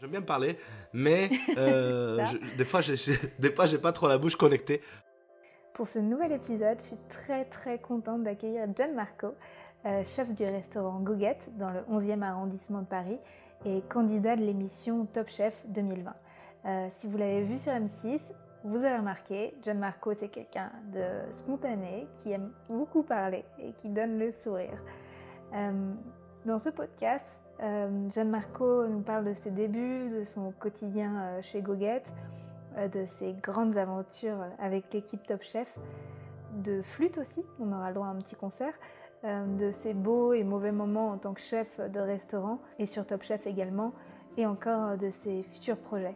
J'aime bien parler, mais euh, des fois, j'ai, des fois, j'ai pas trop la bouche connectée. Pour ce nouvel épisode, je suis très très contente d'accueillir John Marco, euh, chef du restaurant Goguette dans le 11e arrondissement de Paris et candidat de l'émission Top Chef 2020. Euh, si vous l'avez vu sur M6, vous avez remarqué, John Marco c'est quelqu'un de spontané, qui aime beaucoup parler et qui donne le sourire. dans ce podcast, euh, Jeanne Marco nous parle de ses débuts, de son quotidien euh, chez Goguette, euh, de ses grandes aventures avec l'équipe Top Chef, de flûte aussi, on aura le droit à un petit concert, de ses beaux et mauvais moments en tant que chef de restaurant et sur Top Chef également, et encore de ses futurs projets.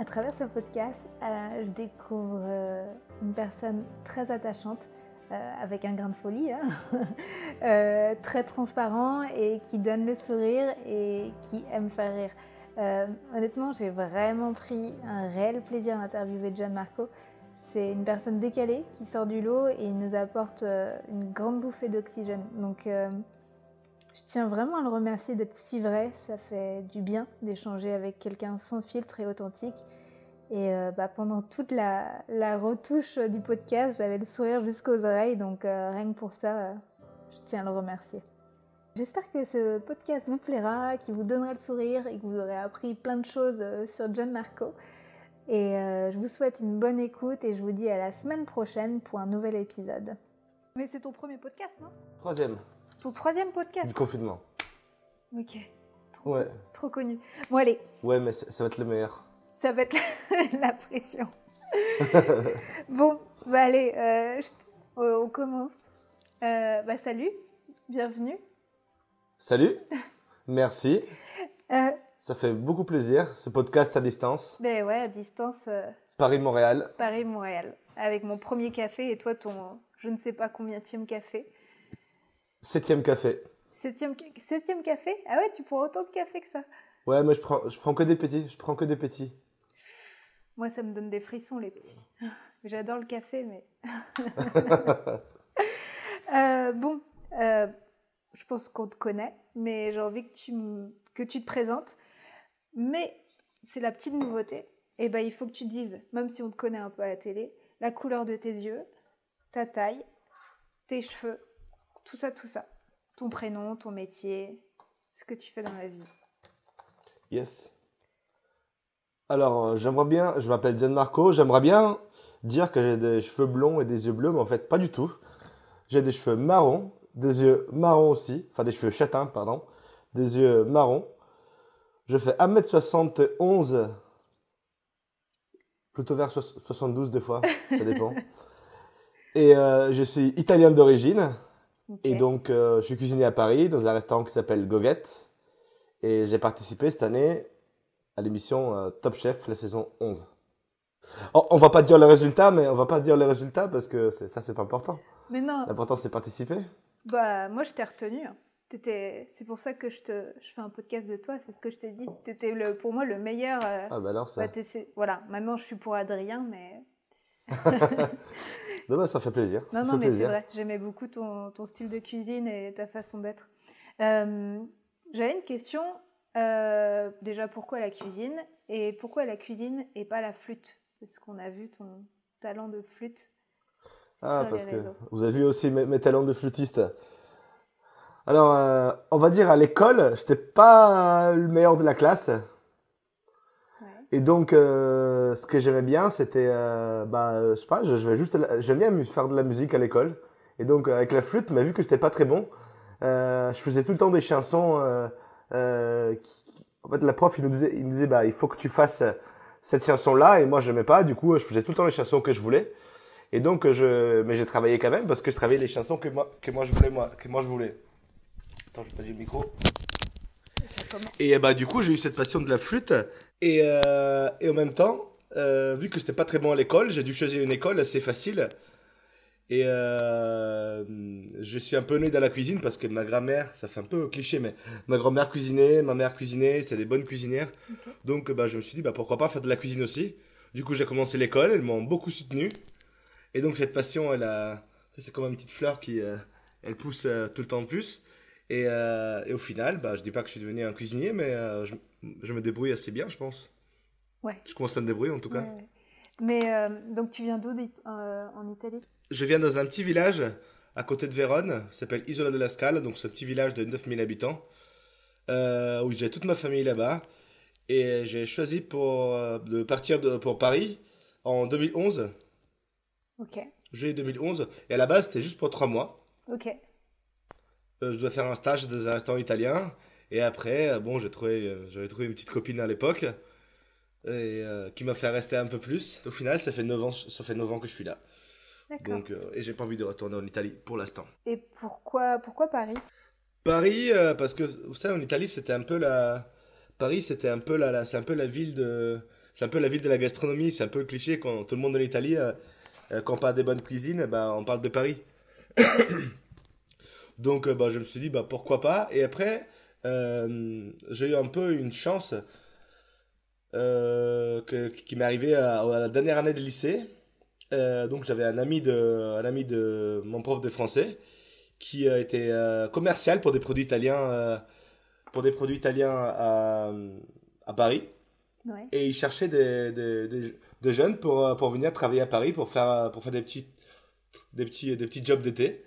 À travers ce podcast, je découvre une personne très attachante euh, avec un grain de folie, hein. euh, très transparent et qui donne le sourire et qui aime faire rire. Euh, honnêtement, j'ai vraiment pris un réel plaisir à interviewer John Marco. C'est une personne décalée qui sort du lot et il nous apporte une grande bouffée d'oxygène. Donc, je tiens vraiment à le remercier d'être si vrai. Ça fait du bien d'échanger avec quelqu'un sans filtre et authentique. Et euh, bah, pendant toute la, retouche du podcast, j'avais le sourire jusqu'aux oreilles, donc euh, rien que pour ça, euh, je tiens à le remercier. J'espère que ce podcast vous plaira, qu'il vous donnera le sourire et que vous aurez appris plein de choses sur John Marco. Et je vous souhaite une bonne écoute et je vous dis à la semaine prochaine pour un nouvel épisode. Mais c'est ton premier podcast, non? Troisième. Ton troisième podcast? Du confinement. Ok. Trop, ouais. trop connu. Bon, allez. Ouais, mais ça va être le meilleur ça va être la, pression. bon, bah allez, euh, on commence. Euh, bah salut, bienvenue. Salut, merci. Euh, ça fait beaucoup plaisir, ce podcast à distance. Ben ouais, à distance. Paris-Montréal. Paris-Montréal, avec mon premier café et toi ton je ne sais pas combien de café. Septième café. Septième, septième café? Ah ouais, tu prends autant de café que ça Ouais, mais je prends, je prends que des petits. Je prends que des petits. Moi, ça me donne des frissons, les petits. J'adore le café, mais. Euh, bon, euh, je pense qu'on te connaît, mais j'ai envie que tu, que tu te présentes. Mais c'est la petite nouveauté. Et eh ben, il faut que tu dises, même si on te connaît un peu à la télé, la couleur de tes yeux, ta taille, tes cheveux, tout ça, tout ça. Ton prénom, ton métier, ce que tu fais dans la vie. Yes. Alors, euh, j'aimerais bien, je m'appelle Gianmarco, j'aimerais bien dire que j'ai des cheveux blonds et des yeux bleus, mais en fait, pas du tout. J'ai des cheveux marrons, des yeux marrons aussi, enfin des cheveux châtains, pardon, des yeux marrons. Je fais 1m71, plutôt vers 72 des fois, ça dépend. et euh, je suis italien d'origine, et donc euh, je suis cuisinier à Paris dans un restaurant qui s'appelle Goguette. Et j'ai participé cette année à l'émission euh, Top Chef, la saison 11. On, on va pas dire les résultats, mais on va pas dire les résultats parce que ça, c'est pas important. Mais non. L'important, c'est participer. Bah, moi, je t'ai retenu. C'est pour ça que je, te, je fais un podcast de toi, c'est ce que je t'ai dit. Tu étais le, pour moi le meilleur. Euh, ah, bah alors ça. Bah, voilà, maintenant je suis pour Adrien, mais. non, bah, ça fait plaisir. Non, non, mais c'est vrai, j'aimais beaucoup ton, ton, style de cuisine et ta façon d'être. Euh, J'avais une question euh, déjà, pourquoi la cuisine Et pourquoi la cuisine et pas la flûte? Parce qu'on a vu ton talent de flûte. Ah, parce que vous avez vu aussi mes, talents de flûtiste. Alors, euh, on va dire à l'école, j'étais pas le meilleur de la classe. Et donc, euh, ce que j'aimais bien, c'était, bah, je sais pas, je, vais juste, j'aime bien faire de la musique à l'école. Et donc, avec la flûte, mais vu que j'étais pas très bon, je faisais tout le temps des chansons euh, en fait, la prof, il nous disait, il nous disait, bah, il faut que tu fasses cette chanson-là, et moi, je n'aimais pas. Du coup, je faisais tout le temps les chansons que je voulais. Et donc, je, mais j'ai travaillé quand même parce que je travaillais les chansons que moi, que moi je voulais, moi, que moi je voulais. Attends, je vais le micro. Et bah, du coup, j'ai eu cette passion de la flûte. Et, euh, et en même temps, euh, vu que c'était pas très bon à l'école, j'ai dû choisir une école assez facile. Et euh, je suis un peu né dans la cuisine parce que ma grand-mère, ça fait un peu cliché, mais ma grand-mère cuisinait, ma mère cuisinait, c'était des bonnes cuisinières. Donc bah, je me suis dit, bah, pourquoi pas faire de la cuisine aussi. Du coup, j'ai commencé l'école, elles m'ont beaucoup soutenu. Et donc cette passion, elle a, c'est comme une petite fleur qui, euh, elle pousse euh, tout le temps plus. Et, et, au final, bah, je dis pas que je suis devenu un cuisinier, mais je, je, me débrouille assez bien, je pense. Ouais. Je commence à me débrouiller en tout cas. Mais donc tu viens d'où en Italie? Je viens dans un petit village à côté de Vérone, s'appelle Isola de la Scala, donc un petit village de 9000 habitants, euh, où j'ai toute ma famille là-bas. Et j'ai choisi pour, euh, de partir de, pour Paris en 2011. Ok. Juillet 2011. Et à la base, c'était juste pour trois mois. Ok. Euh, je dois faire un stage dans un restaurant italien. Et après, bon, j'ai trouvé, j'avais trouvé une petite copine à l'époque. Et qui m'a fait rester un peu plus. Au final, ça fait 9 ans, ça fait 9 ans que je suis là. Donc, euh, et j'ai pas envie de retourner en Italie pour l'instant. Et pourquoi, pourquoi Paris? Paris, euh, parce que vous savez, en Italie, c'était un peu la. Paris, c'était un peu la, c'est un peu la ville de, c'est un peu la ville de la gastronomie. C'est un peu le cliché quand tout le monde en Italie, euh, quand on parle des bonnes cuisines, bah, on parle de Paris. Donc, bah, je me suis dit, bah, pourquoi pas? Et après, j'ai eu un peu une chance que, qui m'est arrivée à, à, la dernière année de lycée. Euh, donc j'avais un ami de un ami de mon prof de français qui euh, commercial pour des produits italiens euh, pour des produits italiens à, à Paris ouais. et il cherchait des, des, des, jeunes pour pour venir travailler à Paris pour faire pour faire des petits des petits des petits jobs d'été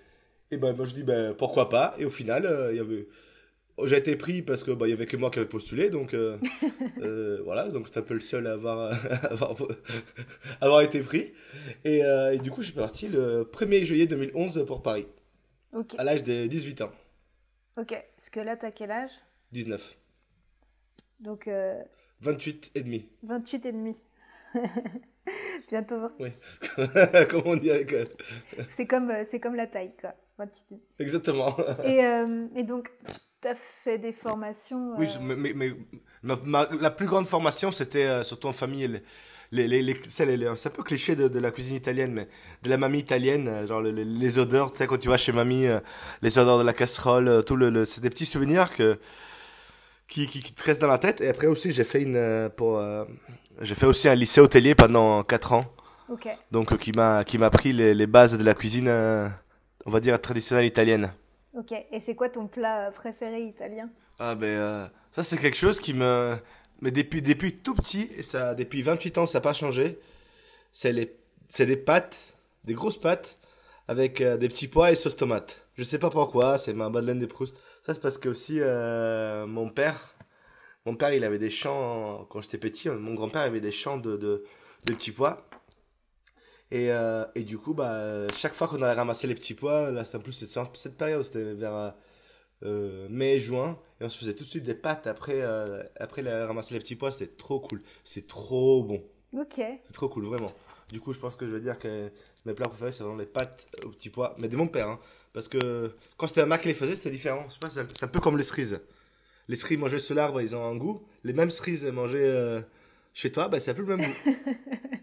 et ben moi je dis ben pourquoi pas? Et au final il y avait j'ai été pris parce que bah, il y avait que moi qui avait postulé, donc euh, euh, voilà, donc c'était un peu le seul à avoir, avoir, avoir, été pris. Et, euh, et, du coup, je suis parti le 1er juillet 2011 pour Paris, à l'âge de 18 ans. Ok, parce que là, tu as quel âge? 19. Donc. 28 et demi. 28 et demi. Bientôt. Oui, comment on dirait que. c'est comme, c'est comme la taille, quoi. 28 Exactement. et, et donc, as fait des formations Oui, euh, mais, mais, la plus grande formation, c'était euh, surtout en famille. Les, les, les, c'est un peu cliché de, de, la cuisine italienne, mais de la mamie italienne, euh, genre les, odeurs, tu sais, quand tu vas chez mamie, les odeurs de la casserole, tout le, c'est des petits souvenirs que, qui, qui, qui, te restent dans la tête. Et après aussi, j'ai fait une, pour, j'ai fait aussi un lycée hôtelier pendant 4 ans. Ok. Donc, qui m'a, qui m'a les, les bases de la cuisine, on va dire, traditionnelle italienne. Ok, et c'est quoi ton plat préféré italien? Ah ben euh, ça c'est quelque chose qui me... Mais depuis, depuis tout petit, et ça, depuis 28 ans ça n'a pas changé, c'est les... des pâtes, des grosses pâtes, avec euh, des petits pois et sauce tomate. Je sais pas pourquoi, c'est ma Madeleine des Proust. Ça c'est parce que aussi euh, mon père, mon père il avait des champs, quand j'étais petit, mon grand-père avait des champs de, de, de petits pois. Et, euh, et du coup, bah, chaque fois qu'on allait ramasser les petits pois, là, c'est en plus cette, cette période, c'était vers euh, mai, juin, et on se faisait tout de suite des pâtes après, euh, après ramasser les petits pois, c'était trop cool. C'est trop bon. Ok. C'est trop cool, vraiment. Du coup, je pense que je vais dire que mes plats préférés, c'est vraiment les pâtes aux petits pois, mais de mon père, hein, parce que quand c'était ma qui les faisait, c'était différent. C'est un peu comme les cerises. Les cerises mangées sur l'arbre, ils ont un goût. Les mêmes cerises mangées chez toi, bah, c'est plus le même goût.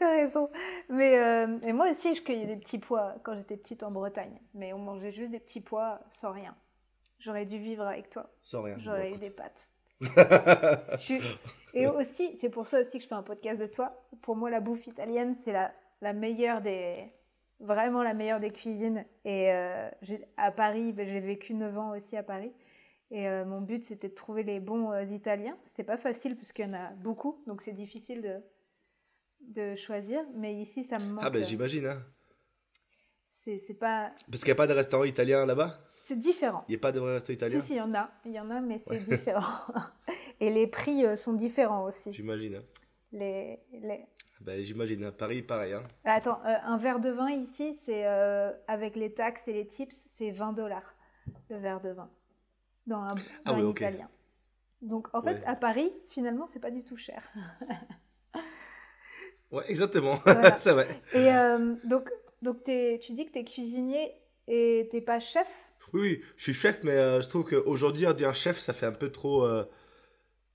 T'as raison. Mais euh, et moi aussi, je cueillais des petits pois quand j'étais petite en Bretagne. Mais on mangeait juste des petits pois sans rien. J'aurais dû vivre avec toi. Sans rien. J'aurais eu des pâtes. Et aussi, c'est pour ça aussi que je fais un podcast de toi. Pour moi, la bouffe italienne, c'est la, la meilleure des... Vraiment la meilleure des cuisines. Et euh, à Paris, ben, j'ai vécu 9 ans aussi à Paris. Et euh, mon but, c'était de trouver les bons Italiens. C'était pas facile parce qu'il y en a beaucoup. Donc c'est difficile de de choisir, mais ici ça me manque. Ah ben j'imagine. Hein. C'est pas. Parce qu'il n'y a pas de restaurant italien là-bas? C'est différent. Il n'y a pas de vrai restaurant italien? Si, si, il y en a. Il y en a, mais c'est différent. Et les prix euh, sont différents aussi. J'imagine. Hein. Les, les... Ben, j'imagine, hein. Paris, pareil. Hein. Ah, attends, euh, un verre de vin ici, c'est euh, avec les taxes et les tips, c'est 20 dollars le verre de vin dans un, ah italien. Donc en fait, à Paris, finalement, c'est pas du tout cher. Ouais, exactement. c'est vrai. Et euh, donc, donc tu dis que tu es cuisinier et t'es pas chef? Oui, je suis chef, mais euh, je trouve qu'aujourd'hui, dire chef, ça fait un peu trop, euh,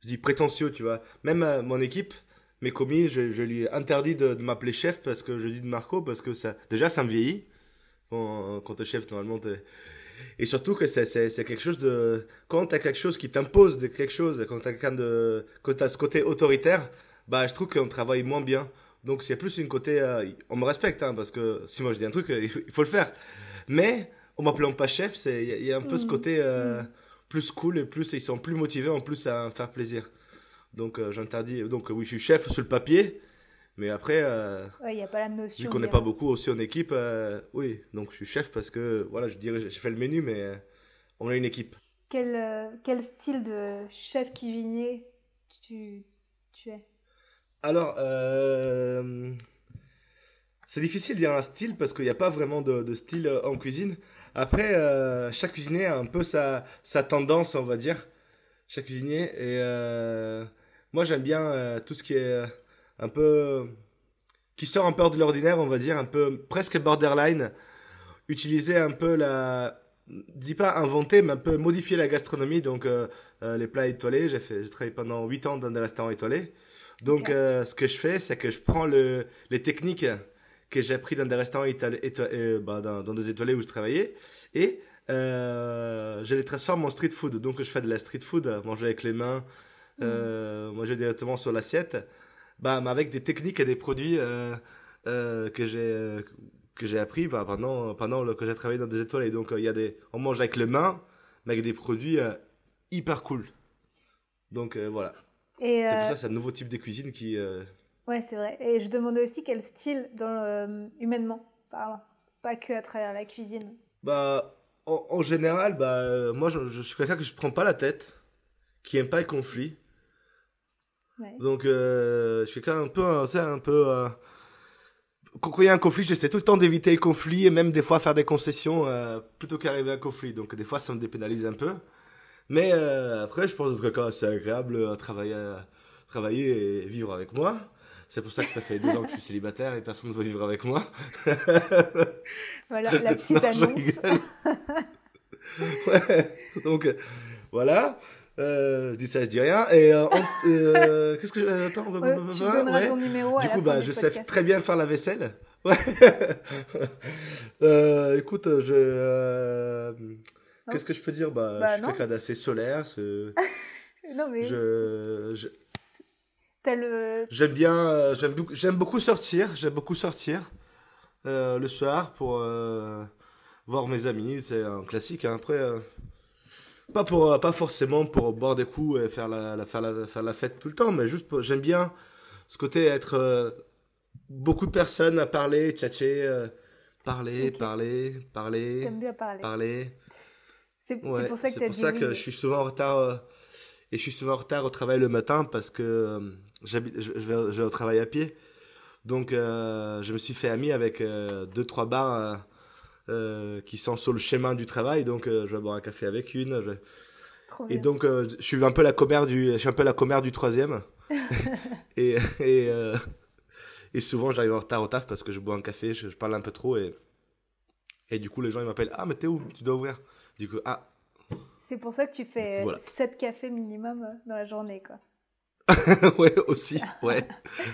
je dis prétentieux, tu vois. Même mon équipe, mes commis, je, je lui interdis de, de m'appeler chef parce que je dis de Marco, parce que ça, déjà, ça me vieillit. Quand t'es chef, normalement, t'es... Et surtout que c'est, quelque chose de... Quand t'as quelque chose qui t'impose de quelque chose, quand t'as quelqu'un de... Quand t'as ce côté autoritaire, bah, je trouve qu'on travaille moins bien. Donc c'est plus une côté, euh, on me respecte hein, parce que si moi je dis un truc, il faut, le faire. Mais en m'appelant pas chef, il y, a un peu ce mm. côté euh, mm. plus cool et plus ils sont plus motivés en plus à faire plaisir. Donc euh, j'interdis. Donc oui, je suis chef sur le papier, mais après. il y a pas la notion. Vu qu'on n'est pas beaucoup aussi en équipe, oui. Donc je suis chef parce que voilà, je dirais, j'ai fait le menu, mais on a une équipe. Quel, quel style de chef cuisinier tu, tu es? Alors. C'est difficile de dire un style parce qu'il n'y a pas vraiment de, style euh, en cuisine. Après, euh, chaque cuisinier a un peu sa, tendance, on va dire. Chaque cuisinier. Et euh, moi, j'aime bien tout ce qui est un peu. qui sort un peu de l'ordinaire, on va dire, un peu presque borderline. Utiliser un peu la. Dis pas inventer, mais un peu modifier la gastronomie. Donc, les plats étoilés. J'ai fait, j'ai travaillé pendant 8 ans dans des restaurants étoilés. Donc, ce que je fais, c'est que je prends le, les techniques que j'ai appris dans des restaurants euh, bah, dans, des étoilés où je travaillais. Et euh, je les transforme en street food. Donc je fais de la street food, manger avec les mains, euh, mm. manger directement sur l'assiette, bah, mais avec des techniques et des produits euh, euh, que j'ai que j'ai appris bah, pendant pendant que j'ai travaillé dans des étoilés. Donc il y a des, on mange avec les mains, mais avec des produits hyper cool. Donc voilà. C'est pour ça c'est un nouveau type de cuisine qui Ouais, c'est vrai. Et je demandais aussi quel style, dans euh, humainement parlant, pas que à travers la cuisine. Bah, en, général, bah, moi, je, suis quelqu'un que je prends pas la tête, qui aime pas le conflit. Donc, euh, je suis quelqu'un un peu, un peu. Euh, quand il y a un conflit, j'essaie tout le temps d'éviter le conflit et même des fois faire des concessions plutôt qu'arriver à un conflit. Donc, des fois, ça me dépénalise un peu. Mais après, je pense que c'est agréable à travailler, travailler et vivre avec moi. C'est pour ça que ça fait deux ans que je suis célibataire et personne ne veut vivre avec moi. voilà, la petite annonce. ouais, donc voilà. Euh, je dis ça, je dis rien. Et euh, euh, qu'est-ce que je... Attends, on va... tu donneras ton numéro Du coup, bah, je sais très bien faire la vaisselle. Ouais. écoute, je... Qu'est-ce que je peux dire? Bah, bah, Je suis quelqu'un d'assez solaire. non, mais... Je... je... J'aime bien, euh, j'aime beaucoup, j'aime beaucoup sortir, j'aime beaucoup sortir euh, le soir pour euh, voir mes amis, c'est un classique. Hein. Après, pas pour, pas forcément pour boire des coups et faire la, faire la, faire la fête tout le temps, mais juste j'aime bien ce côté être beaucoup de personnes à parler, tchatcher, parler, parler, parler. J'aime bien parler. Parler. C'est pour ça que C'est pour ça que je suis souvent en retard et je suis souvent en retard au travail le matin parce que je, vais, je vais au travail à pied. Donc, euh, je me suis fait ami avec euh, deux, trois bars euh, qui sont sur le chemin du travail. Donc, je vais boire un café avec une. Et donc, je suis un peu la commère du, je suis un peu la commère du troisième. et, et, et souvent, j'arrive en retard au taf parce que je bois un café, je, parle un peu trop. Et, et du coup, les gens, ils m'appellent Ah, mais t'es où? Tu dois ouvrir. Du coup, ah. C'est pour ça que tu fais voilà. 7 cafés minimum dans la journée, quoi. ouais, aussi, ouais.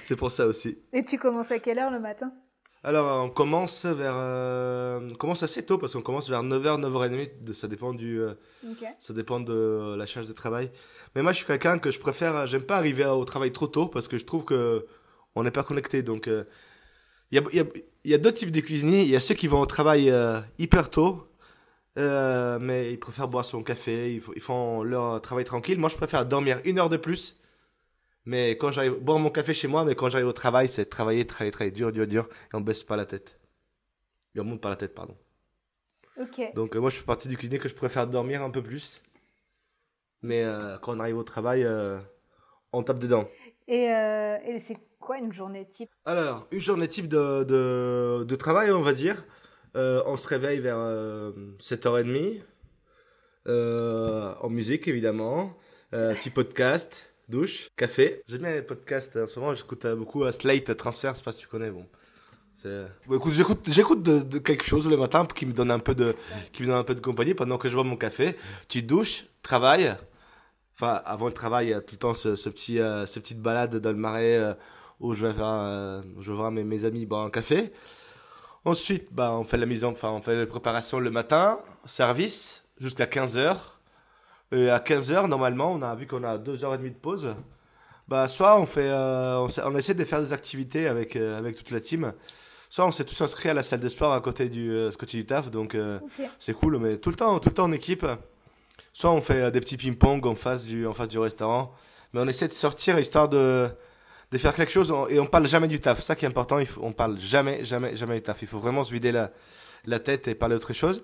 C'est pour ça aussi. Et tu commences à quelle heure le matin? Alors, on commence vers. Euh, on commence assez tôt parce qu'on commence vers 9h, 9h30. Ça dépend du. Euh, ça dépend de la charge de travail. Mais moi, je suis quelqu'un que je préfère. J'aime pas arriver au travail trop tôt parce que je trouve que on n'est pas connecté. Donc, euh, il y, a, y, a, deux types de cuisiniers. Il y a ceux qui vont au travail hyper tôt. Mais ils préfèrent boire son café, ils, ils font leur travail tranquille. Moi, je préfère dormir une heure de plus mais quand j'arrive, boire mon café chez moi, mais quand j'arrive au travail, c'est travailler, travailler, travailler, dur, dur, dur, et on baisse pas la tête. Et on monte pas la tête, pardon. Ok. Donc, euh, moi, je suis partie du cuisinier que je préfère dormir un peu plus. Mais euh, quand on arrive au travail, euh, on tape dedans. Et, et c'est quoi une journée type? Alors, une journée type de, de, de travail, on va dire. On se réveille vers 7h30. en musique, évidemment. petit podcast douche, café. J'aime bien les podcasts en ce moment, j'écoute euh, beaucoup euh, Slate Transfer, je sais pas si tu connais, bon. Écoute, j'écoute, j'écoute de, quelque chose le matin qui me donne un peu de, qui me donne un peu de compagnie pendant que je bois mon café. Tu douches, travailles. Enfin, avant le travail, il y a tout le temps ce, petit, euh, ce petite balade dans le marais où je vais faire, je vais voir mes, mes amis boire un café. Ensuite, bah, on fait la mise en, enfin, on fait la préparation le matin, service, jusqu'à 15 heures. Et à 15h, normalement, on a vu qu'on a 2h30 de pause. Bah, soit on fait, euh, on, essaie de faire des activités avec, euh, avec toute la team. soit on s'est tous inscrits à la salle de sport à côté du ce côté du taf, donc c'est cool. Mais tout le temps, tout le temps en équipe. Soit on fait des petits ping-pong en face du en face du restaurant, mais on essaie de sortir histoire de de faire quelque chose et on parle jamais du taf. Ça qui est important, il faut, on parle jamais, jamais, jamais du taf. Il faut vraiment se vider la, la tête et parler autre chose.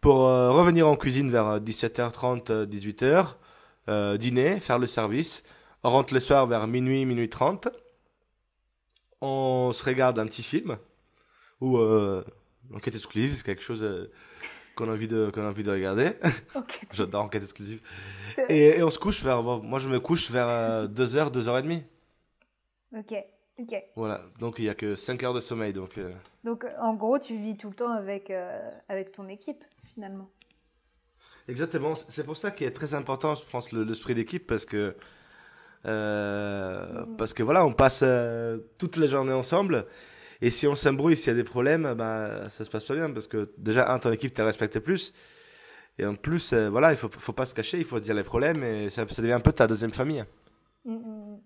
Pour euh, revenir en cuisine vers 17h30, euh, 18h, euh, euh, dîner, faire le service. On rentre le soir vers minuit, minuit 30. On se regarde un petit film ou euh, enquête exclusive, c'est quelque chose qu'on a envie de qu'on a envie de regarder. J'adore enquête exclusive. Et, et, on se couche vers moi je me couche vers 2h, 2h30. Ok, ok. Voilà, donc il n'y a que 5 heures de sommeil. Donc, euh. donc en gros, tu vis tout le temps avec, euh, avec ton équipe, finalement. Exactement, c'est pour ça qu'il est très important, je pense, l'esprit d'équipe, parce que, euh, mm. parce que voilà, on passe toutes les journées ensemble. Et si on s'embrouille, s'il y a des problèmes, bah, ça se passe pas bien, parce que déjà, un, ton équipe t'a respecté plus. Et en plus, voilà, il faut, faut pas se cacher, il faut se dire les problèmes, et ça, ça devient un peu ta deuxième famille. Mm, mm,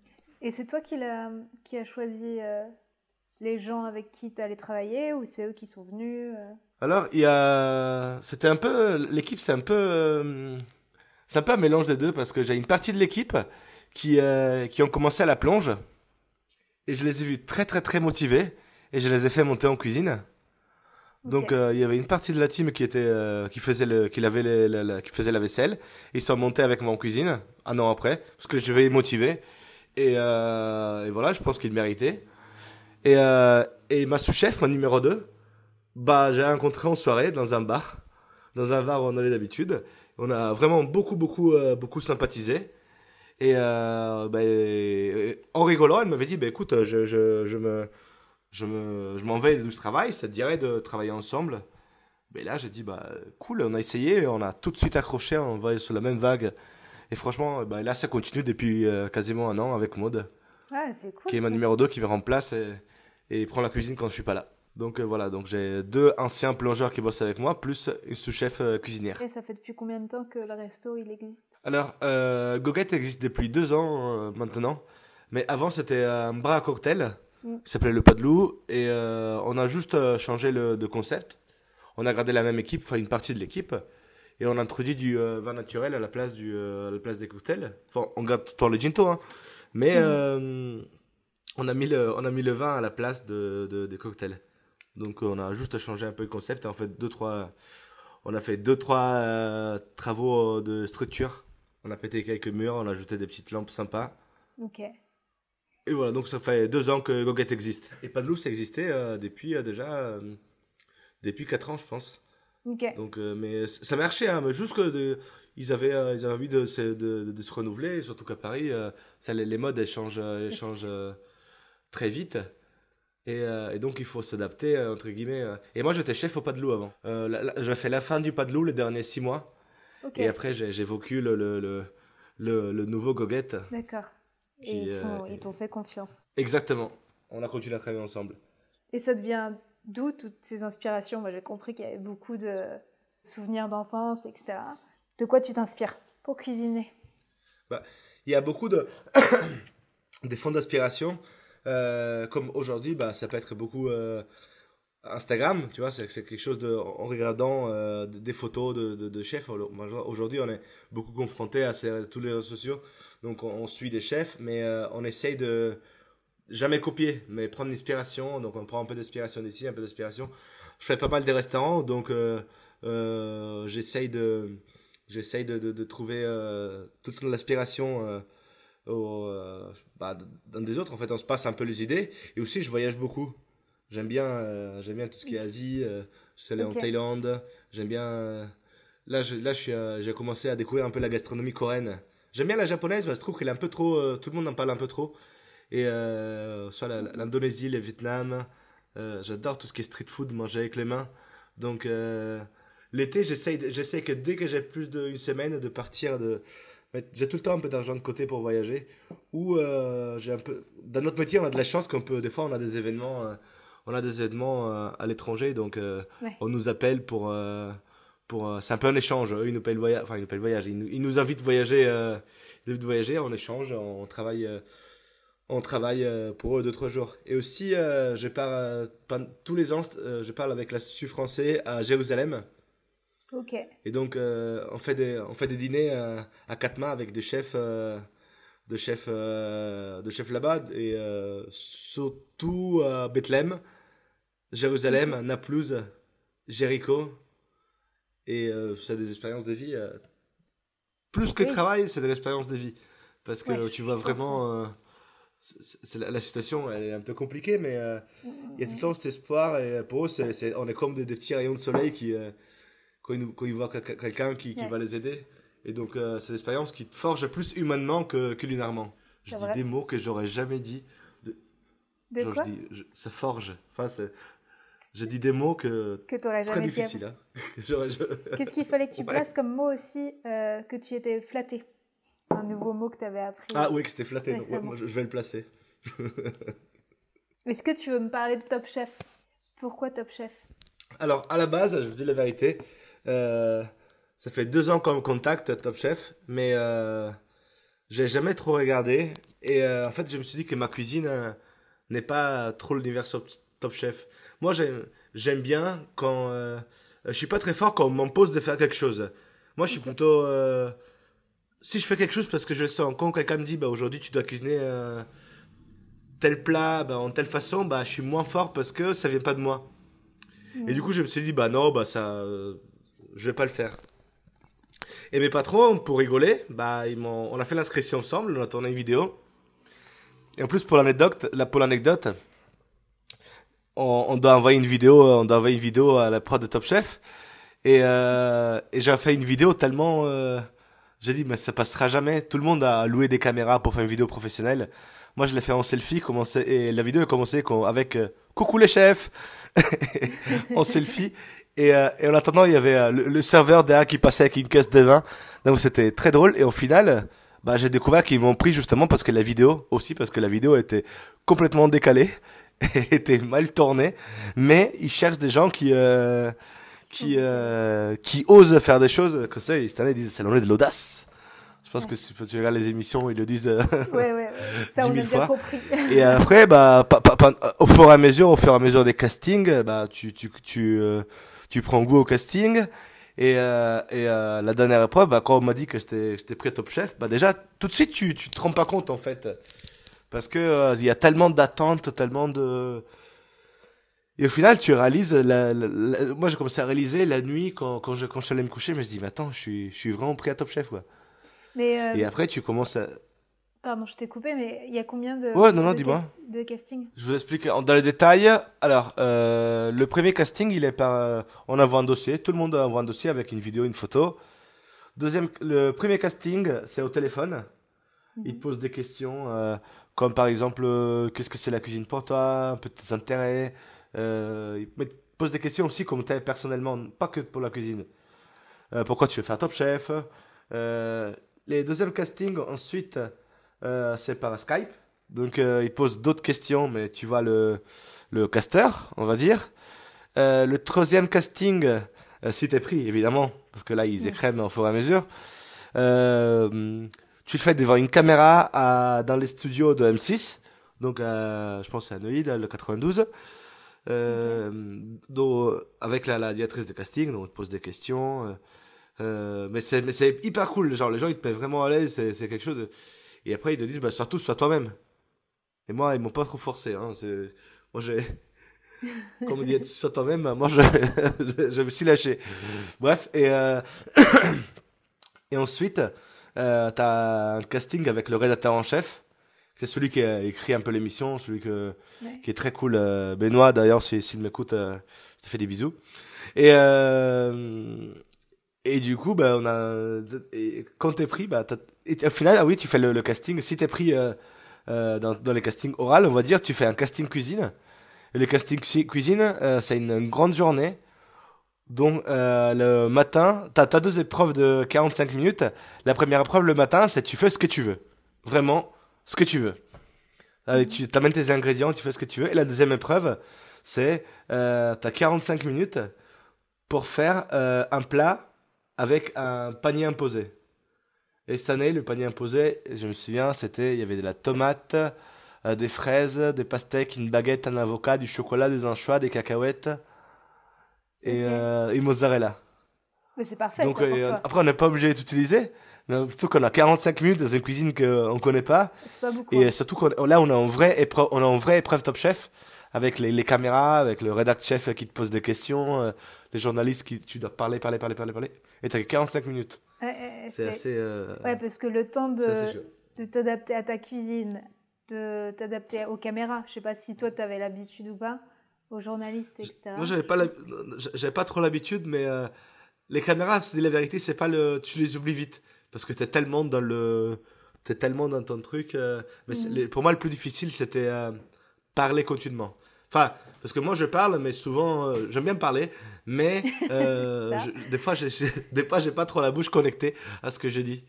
et c'est toi qui, a, qui a choisi euh, les gens avec qui tu allais travailler ou c'est eux qui sont venus euh? Alors, il y a. C'était un peu. L'équipe, c'est un peu. Euh, c'est un peu un mélange des deux parce que j'ai une partie de l'équipe qui, qui ont commencé à la plonge et je les ai vus très, très, très motivés et je les ai fait monter en cuisine. Donc il y avait une partie de la team qui était qui faisait le qui lavait les, qui faisait la vaisselle. Ils sont montés avec moi en cuisine un an après parce que je vais motiver et, euh, et voilà, je pense qu'il méritait. Et, euh, et ma sous-chef, mon numéro 2, bah, j'ai rencontré en soirée dans un bar, dans un bar où on allait d'habitude. On a vraiment beaucoup, beaucoup, euh, beaucoup sympathisé. Et, bah, en rigolant, elle m'avait dit, bah, écoute, je, je, je me, je me, je m'en vais du travail, ça te dirait de travailler ensemble? Mais là, j'ai dit, bah, cool, on a essayé, on a tout de suite accroché, on va sur la même vague. Et franchement, bah, là, ça continue depuis euh, quasiment un an avec Maud. Ah, c'est cool. Qui est ma numéro 2 qui me remplace et, et prend la cuisine quand je suis pas là. Donc euh, voilà, donc j'ai deux anciens plongeurs qui bossent avec moi, plus une sous-chef euh, cuisinière. Et ça fait depuis combien de temps que le resto il existe? Alors, euh, Goguette existe depuis deux ans maintenant, mais avant c'était un bras à cocktail mm. qui s'appelait le Padlou, et on a juste changé le, de concept. On a gardé la même équipe, enfin une partie de l'équipe, et on introduit du euh, vin naturel à la place du euh, à la place des cocktails. Enfin, on garde tout le temps le ginto, hein. Mais mm. euh, on a mis le on a mis le vin à la place de, de des cocktails. Donc on a juste changé un peu le concept. Et en fait, deux trois on a fait deux trois travaux de structure. On a pété quelques murs, on a ajouté des petites lampes sympas. Ok. Et voilà, donc ça fait deux ans que Goguette existe. Et Padlou, ça existait depuis déjà depuis quatre ans, je pense. Donc, euh, mais ça marchait, hein, mais juste que de, ils avaient, euh, ils avaient envie de, de, de, se renouveler, surtout qu'à Paris, euh, ça, les, les, modes elles changent, elles changent très vite. Et, et, donc il faut s'adapter entre guillemets. Et moi j'étais chef au Padelou avant. J'ai fait la fin du Padelou les derniers six mois. Et après j'ai vécu le, le, le, le, nouveau Goguette. D'accord. Et ils t'ont fait confiance. Exactement. On a continué à travailler ensemble. Et ça devient D'où toutes ces inspirations. Moi, j'ai compris qu'il y avait beaucoup de souvenirs d'enfance, etc. De quoi tu t'inspires pour cuisiner? Bah, Il y a beaucoup de des fonds d'inspiration. Euh, comme aujourd'hui, bah, ça peut être beaucoup euh, Instagram, tu vois, c'est quelque chose de, en regardant euh, des photos de, de, chefs. Aujourd'hui, on est beaucoup confronté à, tous les réseaux sociaux, donc on, on suit des chefs, mais on essaye de jamais copier, mais prendre l'inspiration. Donc on prend un peu d'inspiration d'ici, un peu d'inspiration. Je fais pas mal des restaurants, donc euh, euh, j'essaye de j'essaye de, de, de, trouver euh, toute l'inspiration bah, dans des autres. En fait, on se passe un peu les idées. Et aussi, je voyage beaucoup. J'aime bien j'aime bien tout ce qui est Asie. je suis allé en Thaïlande. J'aime bien. là, je, là, je suis j'ai commencé à découvrir un peu la gastronomie coréenne. J'aime bien la japonaise, mais je trouve qu'elle est un peu trop. tout le monde en parle un peu trop et euh, soit l'Indonésie, le Vietnam. Euh, j'adore tout ce qui est street food, manger avec les mains. Donc euh, l'été, j'essaie, que dès que j'ai plus d'une semaine de partir de j'ai tout le temps un peu d'argent de côté pour voyager ou j'ai un peu dans notre métier on a de la chance qu'on peut des fois on a des événements on a des événements à l'étranger donc on nous appelle pour pour c'est un peu un échange eux ils nous payent le voyage enfin ils nous payent le voyage ils nous, ils nous invitent voyager ils nous invitent voyager en échange on travaille on travaille euh, pour eux deux trois jours. Et aussi, euh, je pars tous les ans, je parle avec l'Institut français à Jérusalem. Ok. Et donc, on fait des on fait des dîners à Katma avec des chefs de chefs de chefs là-bas et surtout à Bethléem, Jérusalem, Naplouse, Jéricho. Et c'est des expériences de vie plus que travail, c'est de l'expérience de vie. Parce que tu vois vraiment. Euh, c'est la, situation elle est un peu compliquée, mais euh, il y a tout le temps cet espoir. Et pour eux, c'est on est comme des, petits rayons de soleil qui, euh, quand, ils, voient quelqu'un qui, qui va les aider. Et donc, c'est des expériences qui te forgent plus humainement que culinairement. Je dis des mots que j'aurais jamais dit. De, de quoi je dis, ça forge. Enfin, j'ai dit des mots que, que tu jamais très difficiles. Hein. Qu'est-ce qu'il fallait que tu places comme mot aussi euh, que tu étais flatté? Un nouveau mot que tu avais appris. Ah oui, que c'était flatté. je vais le placer. Est-ce que tu veux me parler de Top Chef? Pourquoi Top Chef? Alors, à la base, je vous dis la vérité, euh, ça fait deux ans qu'on me contacte, Top Chef, mais euh, j'ai jamais trop regardé. Et euh, en fait, je me suis dit que ma cuisine n'est pas trop l'univers Top Chef. Moi, j'aime bien quand. Je suis pas très fort quand on m'impose de faire quelque chose. Moi, je suis plutôt. Euh, si je fais quelque chose parce que je le sens, quand quelqu'un me dit, bah, aujourd'hui, tu dois cuisiner euh, tel plat bah, en telle façon, bah, je suis moins fort parce que ça vient pas de moi. Et du coup, je me suis dit, bah non, bah ça. je vais pas le faire. Et mes patrons, pour rigoler, bah, ils m'ont, on a fait l'inscription ensemble, on a tourné une vidéo. Et en plus, pour l'anecdote, pour l'anecdote, on, doit envoyer une vidéo, on doit envoyer une vidéo à la prod de Top Chef. Et, euh, j'ai fait une vidéo tellement, euh, j'ai dit, mais ça passera jamais. Tout le monde a loué des caméras pour faire une vidéo professionnelle. Moi, je l'ai fait en selfie, commencé, et la vidéo a commencé avec euh, coucou les chefs, en selfie. Et, euh, et en attendant, il y avait euh, le, serveur derrière qui passait avec une caisse de vin. Donc c'était très drôle. Et au final, bah, j'ai découvert qu'ils m'ont pris justement parce que la vidéo, aussi parce que la vidéo était complètement décalée. était mal tourné, mais ils cherchent des gens qui euh, qui euh, qui osent faire des choses que. Cette année, ils disent c'est l'année de l'audace. Je pense que si tu regardes les émissions, ils le disent euh, ouais, ouais, ça, 10 000 fois. Compris. et après, bah, au fur et à mesure, au fur et à mesure des castings, bah, tu tu tu euh, tu prends goût au casting. Et, euh, et euh, la dernière épreuve, bah, quand on m'a dit que j'étais prêt top chef, bah déjà tout de suite tu tu te rends pas compte en fait parce que euh, il y a tellement d'attentes, tellement de et au final, tu réalises, la, moi j'ai commencé à réaliser la nuit quand, quand, je, quand je allais me coucher, mais je me dis, mais attends, je suis, je suis vraiment pris à Top Chef, quoi. Mais euh, Et après, tu commences à... Pardon, je t'ai coupé, mais il y a combien de, ouais, non, non, dis-moi. de casting? Je vous explique dans les détails. Alors, euh, le premier casting, il est par... on envoie un dossier, tout le monde envoie un dossier avec une vidéo, une photo. Deuxième, le premier casting, c'est au téléphone. Il te pose des questions, euh, comme par exemple, euh, qu'est-ce que c'est la cuisine pour toi, un peu de tes intérêts. Euh, il te pose des questions aussi comme tu personnellement, pas que pour la cuisine. Euh, pourquoi tu veux faire Top Chef? Euh, Les deuxièmes castings, ensuite, euh, c'est par Skype. Donc, il te pose d'autres questions, mais tu vois le, le caster, on va dire. le troisième casting, si t'es pris, évidemment, parce que là, ils écrèment au fur et à mesure. Euh, tu le fais devant une caméra à, dans les studios de M6, donc je pense à Neuilly, le 92. Euh, donc, avec la, la directrice de casting, donc on te pose des questions. Euh, euh mais c'est mais c'est hyper cool, genre les gens ils te mettent vraiment à l'aise, c'est c'est quelque chose. De... Et après ils te disent bah surtout sois toi-même. Et moi ils m'ont pas trop forcé, hein. C'est moi j'ai comme on dit sois toi-même, moi je, je, je me suis lâché. Bref et euh... et ensuite euh, t'as un casting avec le rédacteur en chef. C'est celui qui a écrit un peu l'émission, celui que, qui est très cool. Euh, Benoît, d'ailleurs, s'il m'écoute, euh, je te fais des bisous. Et, euh, et du coup, bah, on a, et quand t'es pris, bah, et au final, ah oui, tu fais le, le casting. Si t'es pris euh, euh, dans, dans les castings orales, on va dire, tu fais un casting cuisine. Et le casting cuisine, euh, c'est une, une, grande journée donc euh, le matin, tu as, deux épreuves de 45 minutes. La première épreuve le matin, c'est tu fais ce que tu veux. Vraiment, ce que tu veux. Allez, tu amènes tes ingrédients, tu fais ce que tu veux. Et la deuxième épreuve, c'est euh, tu as 45 minutes pour faire euh, un plat avec un panier imposé. Et cette année, le panier imposé, je me souviens, c'était il y avait de la tomate, des fraises, des pastèques, une baguette, un avocat, du chocolat, des anchois, des cacahuètes et, et mozzarella. Mais c'est parfait. Donc après, on n'est pas obligé d'utiliser. Surtout qu'on a 45 minutes dans une cuisine qu'on ne connaît pas. pas beaucoup. Et surtout qu'on là, on a en vrai épreuve, on a en vrai épreuve Top Chef avec les, les, caméras, avec le rédact chef qui te pose des questions, euh, les journalistes qui tu dois parler, parler, parler, parler, parler. Et t'as 45 minutes. c'est assez. Euh, ouais, parce que le temps de, de t'adapter à ta cuisine, de t'adapter aux caméras. Je sais pas si toi t'avais l'habitude ou pas, aux journalistes, etc. Moi, j'avais pas, j'avais pas trop l'habitude, mais euh, les caméras, c'est la vérité, c'est pas le, tu les oublies vite parce que t'es tellement dans le, t'es tellement dans ton truc. mais mhm. pour moi, le plus difficile, c'était parler continuellement. Enfin, parce que moi je parle, mais souvent euh, j'aime bien parler, mais euh, des fois j'ai des fois j'ai pas trop la bouche connectée à ce que je dis.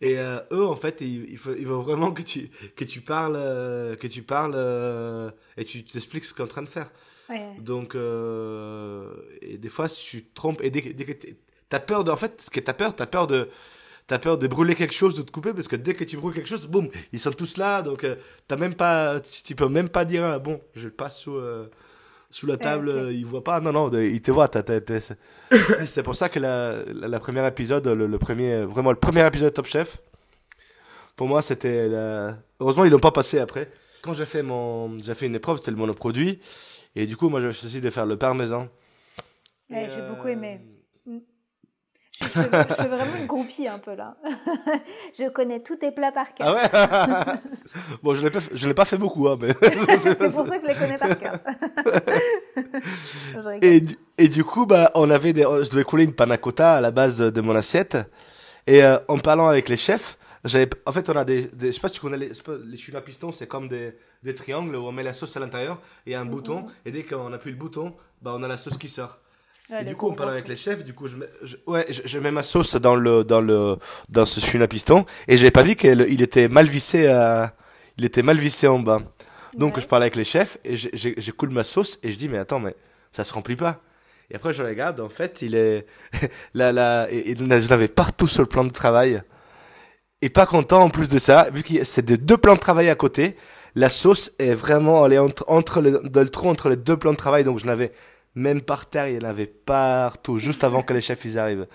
Et euh, eux en fait ils, il il veulent vraiment que tu que tu parles que tu parles et tu t'expliques ce qu'on est en train de faire. Donc et des fois si tu te trompes et dès, dès que t'as peur de en fait ce que t'as peur t'as peur de t'as peur de brûler quelque chose, de te couper, parce que dès que tu brûles quelque chose, boum, ils sont tous là, donc euh, t'as même pas, tu, peux même pas dire, ah, bon, je le passe sous, euh, sous la table, okay. ils voient pas, non, non, ils te voient, c'est pour ça que la, la, première épisode, le, premier, vraiment le premier épisode de Top Chef, pour moi, c'était, heureusement, ils l'ont pas passé après. Quand j'ai fait mon, j'ai fait une épreuve, c'était le monoproduit, et du coup, moi, j'ai choisi de faire le parmesan. j'ai beaucoup aimé. Euh, je fais, vraiment une groupie un peu là. je connais tous tes plats par cœur. Ah ouais Bon, je ne l'ai pas fait beaucoup, hein, mais... c'est pour ça que je les connais par cœur. et, du, et du coup, bah, on avait des, je devais couler une panna cotta à la base de, mon assiette. Et euh, en parlant avec les chefs, j'avais, en fait, on a des, des, je sais pas si tu connais les, les chouines à piston, c'est comme des, des triangles où on met la sauce à l'intérieur et un mm-hmm. bouton. Et dès qu'on appuie le bouton, bah, on a la sauce qui sort et du coup, on parle avec les chefs. Du coup, je mets, ouais, je, mets ma sauce dans le, dans le, dans ce chine à piston. Et j'avais pas vu qu'il était mal vissé à, il était mal vissé en bas. Donc, je parle avec les chefs et j'écoule ma sauce et je dis, mais attends, mais ça se remplit pas. Et après, je regarde, en fait, il est, là, là, et, je l'avais partout sur le plan de travail. Et pas content, en plus de ça, vu que c'est de deux plans de travail à côté, la sauce est vraiment, elle est entre, entre le, dans le trou entre les deux plans de travail. Donc, je n'avais même par terre, il y en avait partout, juste avant que les chefs ils arrivent.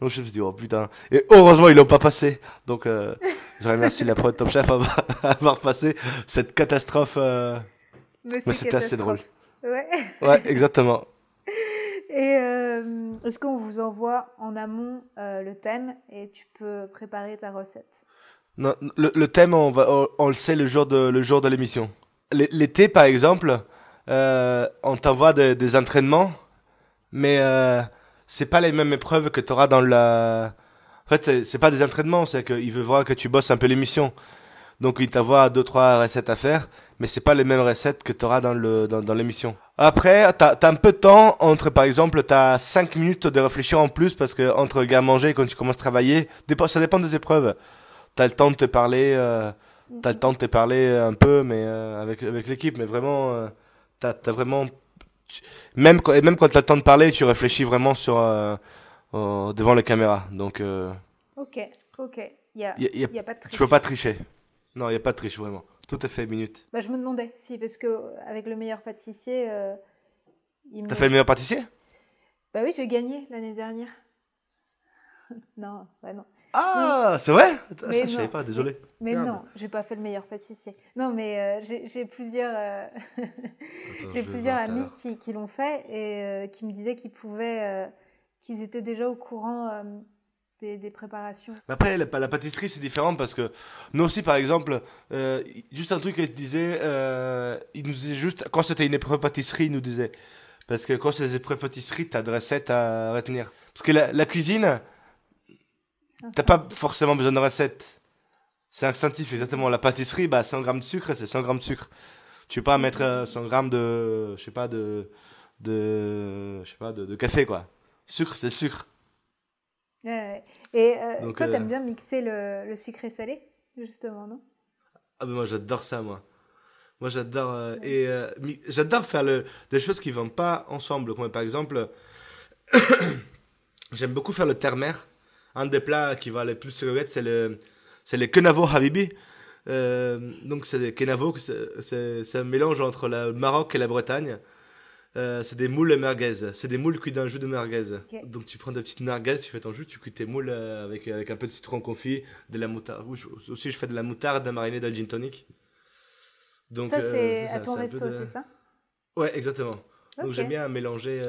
Donc je me suis dit, oh putain. Et heureusement, ils l'ont pas passé. Donc, euh, je remercie la pro Top Chef d'avoir passé cette catastrophe. Euh... Mais c'était assez drôle. Ouais. Ouais, exactement. Et euh, est-ce qu'on vous envoie en amont le thème et tu peux préparer ta recette? Non, le, thème, on, va, on, le sait le jour de, le jour de l'émission. L'été, par exemple, euh, on t'envoie des entraînements, mais euh, c'est pas les mêmes épreuves que tu auras dans la. En fait, c'est pas des entraînements, c'est qu'il veut voir que tu bosses un peu l'émission. Donc il t'envoie deux trois recettes à faire, mais c'est pas les mêmes recettes que tu auras dans le dans, dans l'émission. Après, t'as as un peu de temps entre par exemple t'as cinq minutes de réfléchir en plus parce que entre gars manger et quand tu commences à travailler, ça dépend des épreuves. T'as le temps de te parler, euh, t'as le temps de te parler un peu, mais avec avec l'équipe, mais vraiment t'as vraiment même quand même quand t'as le temps de parler tu réfléchis vraiment sur euh, devant la caméra. Donc euh, ok ok. Il y a, y, a, pas de triche tu peux pas tricher. Non il y a pas de triche vraiment. Tout est fait minute. Bah, je me demandais si parce que avec le meilleur pâtissier euh, t'as fait le meilleur pâtissier? Bah oui j'ai gagné l'année dernière. Non bah non ah, c'est vrai? Ah, Ça, je savais pas, désolé. Mais non, j'ai pas fait le meilleur pâtissier. Non, mais euh, j'ai plusieurs, euh, j'ai plusieurs amis qui, qui l'ont fait et euh, qui me disaient qu'ils pouvaient, qu'ils étaient déjà au courant des, des, préparations. Après, la, la pâtisserie, c'est différent parce que nous aussi, par exemple, juste un truc qu'il disait, il nous disait juste, quand c'était une épreuve pâtisserie, il nous disait, parce que quand c'est des épreuves pâtisserie, t'as de recettes à retenir. Parce que la, la cuisine, T'as pas forcément besoin de recette. C'est instinctif, exactement. La pâtisserie, bah, 100 grammes de sucre, c'est 100 grammes de sucre. Tu peux pas mettre 100 euh, grammes de, je sais pas, de, de, je sais pas, de, café, quoi. Sucre, c'est sucre. Ouais, Et euh, toi, t'aimes euh, bien mixer le, le sucré salé, justement, non? Ah, ben moi, j'adore ça, moi. Moi, j'adore. et j'adore faire le, des choses qui vont pas ensemble. Comme par exemple, j'aime beaucoup faire le terre un des plats qui va le plus se c'est le, c'est le kenavo habibi. donc, c'est des kenavo, c'est un mélange entre le Maroc et la Bretagne. Euh, c'est des moules merguez. C'est des moules cuits d'un jus de merguez. Donc tu prends des petites merguez, tu fais ton jus, tu cuis tes moules euh, avec, avec un peu de citron confit, de la moutarde. Aussi, je fais de la moutarde marinée d'un gin tonic. Donc, ça, euh, c'est à ton resto, c'est ça? Ouais, exactement. Donc j'aime bien mélanger,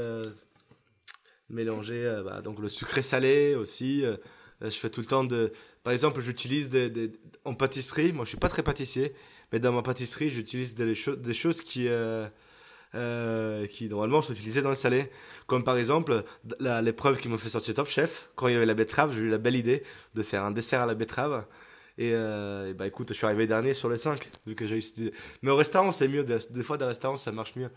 mélanger bah, donc le sucré salé aussi. je fais tout le temps de. Par exemple, j'utilise des, des, en pâtisserie. Moi, je suis pas très pâtissier, mais dans ma pâtisserie, j'utilise des, des, choses qui euh, qui normalement sont utilisés dans le salé. Comme par exemple, l'épreuve qui m'a fait sortir Top Chef, quand il y avait la betterave, j'ai eu la belle idée de faire un dessert à la betterave. Et, euh, bah écoute, je suis arrivé dernier sur les 5, vu que j'ai eu Mais au restaurant, c'est mieux. Des, fois, des restaurants, ça marche mieux.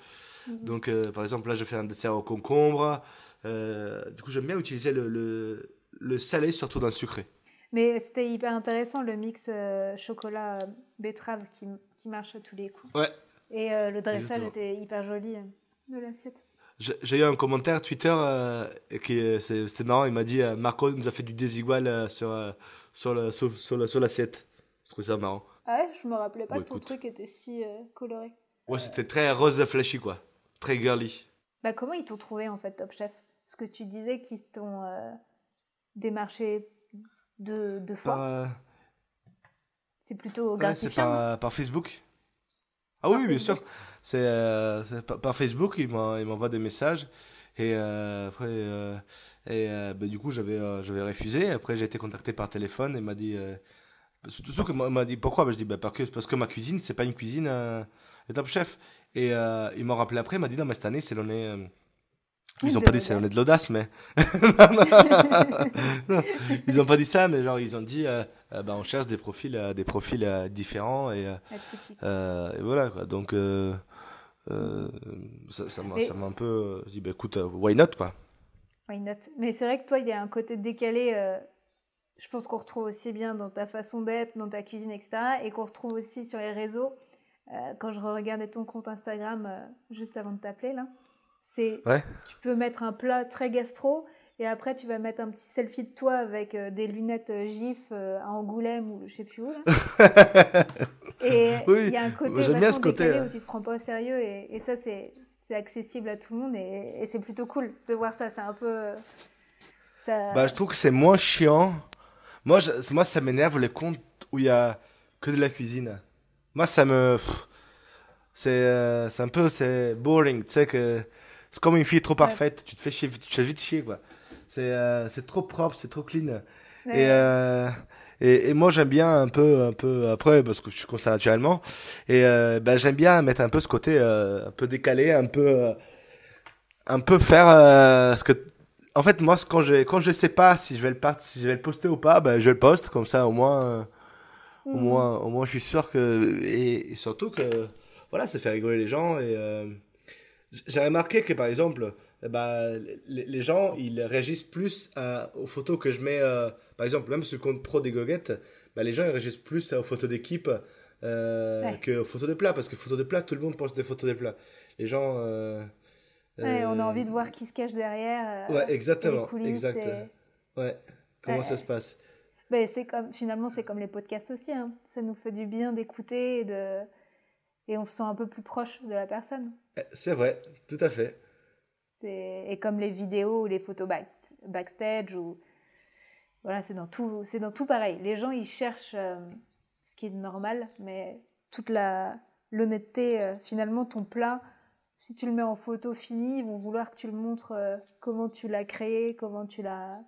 Mhm. Donc, euh, par exemple, là, je fais un dessert au concombre. Du coup, j'aime bien utiliser le, le, le, salé, surtout dans le sucré. Mais c'était hyper intéressant, le mix chocolat betterave qui, qui marche à tous les coups. Ouais, et euh, le dressage était hyper joli euh, de l'assiette. J'ai eu un commentaire Twitter euh, qui c'était marrant. Il m'a dit Marco nous a fait du désigual sur sur la, sur, sur l'assiette. Je trouve ça marrant. Ah ouais, je me rappelais pas que ton truc était si coloré. Ouais, c'était très rose flashy quoi, très girly. Bah comment ils t'ont trouvé en fait Top Chef? Parce que tu disais qu'ils t'ont démarché de de fois. C'est plutôt gratifiant. c'est par, par Facebook. Ah oui, bien sûr. C'est euh, par, Facebook, il m'envoie des messages. Et euh, après, euh, et bah, du coup, j'avais j'avais refusé. Après, j'ai été contacté par téléphone et m'a dit. surtout que m'a dit pourquoi? Bah, Je dis bah, parce, que, parce que ma cuisine, c'est pas une cuisine top chef. Et ils m'ont rappelé après, il m'a dit non, mais cette année, c'est l'année ils n'ont pas dit c'est de l'audace, mais. ils n'ont pas dit ça, mais genre, ils ont dit euh, euh, bah, on cherche des profils, euh, des profils différents. Et, et, voilà, quoi. Donc, ça, ça m'a un peu. dit bah, écoute, why not, quoi. Why not? Mais c'est vrai que toi, il y a un côté décalé. je pense qu'on retrouve aussi bien dans ta façon d'être, dans ta cuisine, etc. Et qu'on retrouve aussi sur les réseaux. quand je regardais ton compte Instagram juste avant de t'appeler, là. C'est, tu peux mettre un plat très gastro et après tu vas mettre un petit selfie de toi avec euh, des lunettes euh, GIF euh, à Angoulême ou je sais plus où. et il y a un côté j'aime bien ce côté où tu te prends pas au sérieux et, et ça c'est, c'est accessible à tout le monde et, et, c'est plutôt cool de voir ça. C'est un peu. Ça... Bah, je trouve que c'est moins chiant. Moi, moi ça m'énerve les comptes où il y a que de la cuisine. Moi, ça me. c'est, c'est un peu c'est boring. Tu sais que c'est comme une fille trop parfaite, tu te fais chier, tu te fais vite chier, quoi. C'est euh, c'est trop propre, c'est trop clean. Et, euh, et, et, moi, j'aime bien un peu, un peu, après, parce que je suis comme ça naturellement, et euh, ben, j'aime bien mettre un peu ce côté un peu décalé, un peu, un peu faire ce que. En fait, moi, quand je, quand je sais pas si je vais le, si je vais le poster ou pas, ben, je le poste, comme ça, au moins, au mmh. moins, au moins, je suis sûr que. Et, et surtout que, voilà, ça fait rigoler les gens, et j'ai remarqué que par exemple, bah, les, gens ils réagissent plus aux photos que je mets. Euh, par exemple, même sur le compte pro des goguettes, bah, les gens ils réagissent plus aux photos d'équipe euh, qu'aux photos de plats. Parce que photos de plats, tout le monde pense des photos de plats. Les gens. Euh, ouais, on a envie de voir qui se cache derrière. ouais, exactement. Exact. Ouais. Comment ça se passe? Ben, c'est comme finalement c'est comme les podcasts aussi. Hein. Ça nous fait du bien d'écouter et de et on se sent un peu plus proche de la personne. Eh, c'est vrai, tout à fait. Et comme les vidéos ou les photos backstage, ou... voilà, c'est dans, tout, dans tout pareil. Les gens, ils cherchent euh, ce qui est normal, mais toute la, l'honnêteté, euh, finalement, ton plat, si tu le mets en photo finie, ils vont vouloir que tu le montres euh, comment tu l'as créé, comment tu l'as...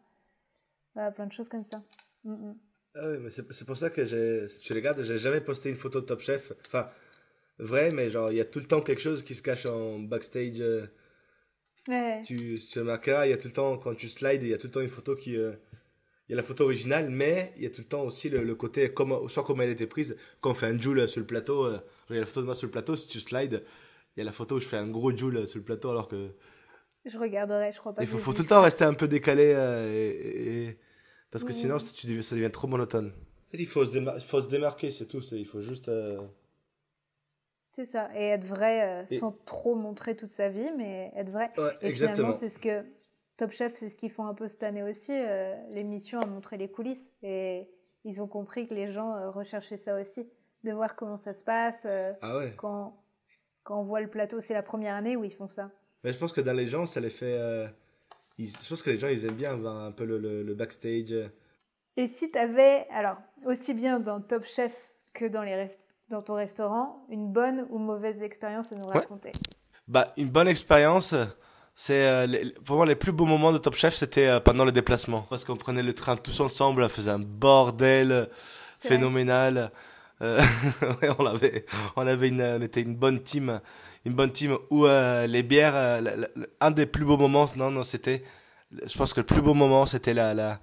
Voilà, plein de choses comme ça. Mm, mm. Ah oui, mais c'est, pour ça que si tu regardes, j'ai jamais posté une photo de Top Chef. Enfin, vrai, mais genre, il y a tout le temps quelque chose qui se cache en backstage. Euh. ouais. tu, tu remarqueras, il y a tout le temps, quand tu slides, il y a tout le temps une photo qui. Euh, il y a la photo originale, mais il y a tout le temps aussi le, côté, comme, soit comment elle a été prise. Quand on fait un joule sur le plateau, euh, il y a la photo de moi sur le plateau, si tu slides, il y a la photo où je fais un gros joule sur le plateau alors que. Je regarderai, je crois pas. Il faut, faut tout le temps rester un peu décalé et, parce que sinon ça, ça devient trop monotone. Il faut se, faut se démarquer, c'est tout. Il faut juste. C'est ça, et être vrai euh, sans trop montrer toute sa vie, mais être vrai. et finalement, c'est ce que Top Chef, c'est ce qu'ils font un peu cette année aussi. Euh, l'émission a montré les coulisses et ils ont compris que les gens euh, recherchaient ça aussi. de voir comment ça se passe. ah ouais. Quand, quand on voit le plateau, c'est la première année où ils font ça. Mais je pense que dans les gens, ça les fait. je pense que les gens, ils aiment bien voir un peu le, le, backstage. Et si tu avais, alors, aussi bien dans Top Chef que dans, les dans ton restaurant, une bonne ou mauvaise expérience à nous raconter bah, Une bonne expérience, c'est euh, pour moi les plus beaux moments de Top Chef, c'était euh, pendant le déplacement. Parce qu'on prenait le train tous ensemble, on faisait un bordel phénoménal. Euh, on avait, on avait une, on était une bonne team, une bonne team où les bières, un des plus beaux moments, non, non, c'était, je pense que le plus beau moment, c'était la, la,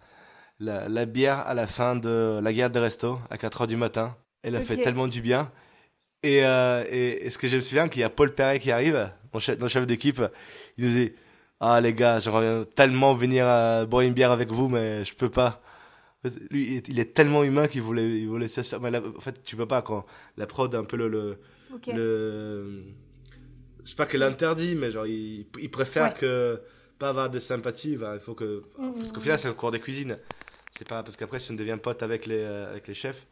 la, la, bière à la fin de la guerre des restos à 4 heures du matin. Elle a fait tellement du bien. Et, euh, et, ce que je me souviens, qu'il y a Paul Perret qui arrive, mon chef, mon chef d'équipe, il disait Ah les gars, j'aimerais tellement venir à boire une bière avec vous, mais je peux pas. Lui, il est tellement humain qu'il voulait, il voulait ça. Mais en fait, tu peux pas quand la prod un peu le. le, le je sais pas qu'elle interdit, mais genre, il, il préfère que pas avoir de sympathie. il faut que. Mm, parce qu'au mm, final, mm. c'est le cours des cuisines. C'est pas parce qu'après, si on devient pote avec les, euh, avec les chefs.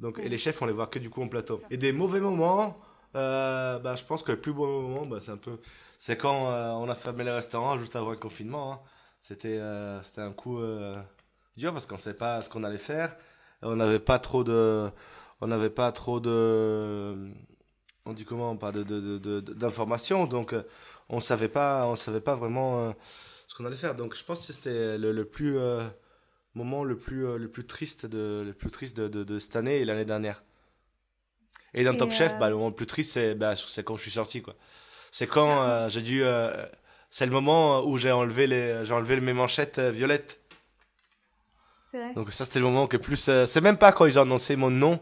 Donc, et les chefs, on les voit que du coup en plateau. Et des mauvais moments, euh, bah, je pense que le plus beau moment, bah, c'est un peu. C'est quand euh, on a fermé les restaurants juste avant le confinement. Hein. C'était c'était un coup dur parce qu'on ne savait pas ce qu'on allait faire. On n'avait pas trop de. On n'avait pas trop de. On dit comment Pas d'informations. De, de, donc, on savait pas, on savait pas vraiment ce qu'on allait faire. Donc, je pense que c'était le, le, plus moment le plus, euh, le plus triste, de, le plus triste de, de, cette année et l'année dernière. Et dans Top Chef, euh, bah, le moment le plus triste, c'est bah, quand je suis sorti. quoi. C'est quand euh, j'ai dû. c'est le moment où j'ai enlevé, les, j'ai enlevé mes manchettes violettes. Vrai. Donc ça, c'était le moment que plus. c'est même pas quand ils ont annoncé mon nom.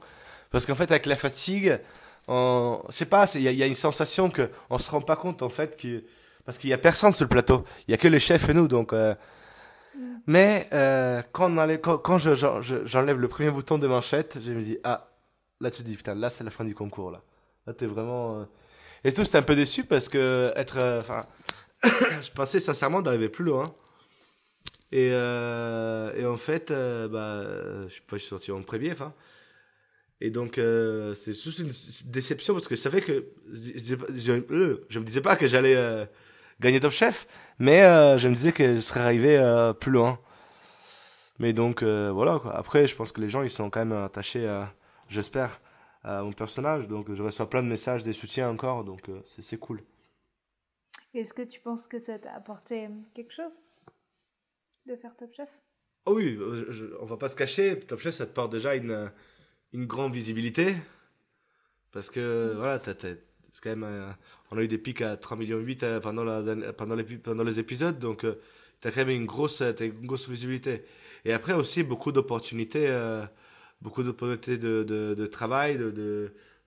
Parce qu'en fait, avec la fatigue, on, je sais pas, il y, y, a une sensation que on se rend pas compte en fait que parce qu'il y a personne sur le plateau, il y a que le chef et nous, donc mais euh, quand, j'enlève le premier bouton de manchette, je me dis, ah, là tu te dis, putain, là c'est la fin du concours. Là, t'es vraiment... Euh... Et tout, c'était un peu déçu parce que être... Euh, enfin, je pensais sincèrement d'arriver plus loin. Et, et en fait, bah, je sais pas, suis sorti en premier, enfin. Et donc, c'est juste une déception parce que je savais que je, je me disais pas que j'allais gagner Top Chef, mais euh, je me disais que je serais arrivé euh, plus loin. Mais donc euh, voilà. Quoi. Après, je pense que les gens ils sont quand même attachés, j'espère, à mon personnage. Donc je reçois plein de messages, des soutiens encore. Donc c'est cool. Est-ce que tu penses que ça t'a apporté quelque chose de faire Top Chef? Oh oui, on va pas se cacher. Top Chef, ça te porte déjà une, une grande visibilité. Parce que mm. voilà, t'as c'est quand même, euh, on a eu des pics à 3 millions 8 euh, pendant, pendant, les, épisodes, donc euh, tu as quand même une grosse, une grosse visibilité. Et après aussi beaucoup d'opportunités, beaucoup d'opportunités de, de, de, travail,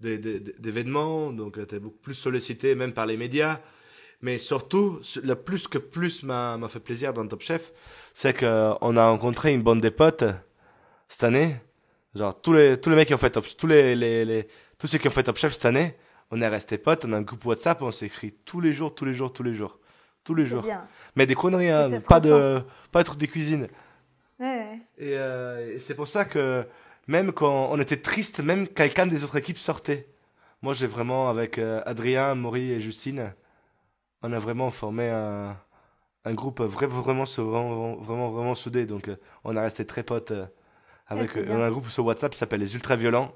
d'événements, donc tu es beaucoup plus sollicité même par les médias. Mais surtout, le plus que plus m'a fait plaisir dans Top Chef, c'est qu'on a rencontré une bande de potes cette année. Genre, tous les, tous les mecs qui ont fait Top tous les, tous ceux qui ont fait Top Chef cette année, on est resté potes, on a un groupe WhatsApp, on s'écrit tous les jours, tous les jours, tous les jours. Tous les jours. Mais des conneries, hein, pas, de, pas de trucs de cuisine. Ouais, euh, Et, c'est pour ça que même quand on était triste, même quelqu'un des autres équipes sortait. Moi, j'ai vraiment, avec euh, Adrien, Maury et Justine, on a vraiment formé un, un groupe vraiment, vraiment, vraiment, vraiment, vraiment soudé. Donc, euh, on a resté très potes. avec, on a un groupe sur WhatsApp qui s'appelle Les Ultra Violents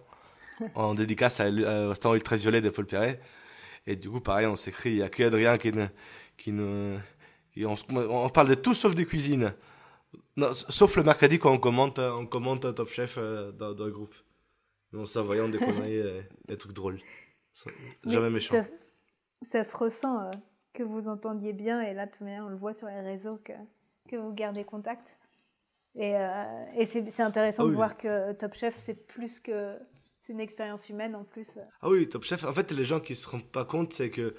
en dédicace à, au restaurant Ultraviolet de Paul Perret. Et du coup, pareil, on s'écrit, il n'y a que Adrien qui, ne, qui, ne, on, on, parle de tout sauf des cuisines. sauf le mercredi quand on commente, on commente Top Chef euh, dans, dans, le groupe. On s'envoyant des conneries, euh, des trucs drôles. Jamais méchant. Ça, se ressent euh, que vous entendiez bien et là, tout on le voit sur les réseaux que, que vous gardez contact. Et, et c'est intéressant ah de voir que Top Chef, c'est plus que c'est une expérience humaine en plus. Ah oui, Top Chef. En fait, les gens qui se rendent pas compte, c'est que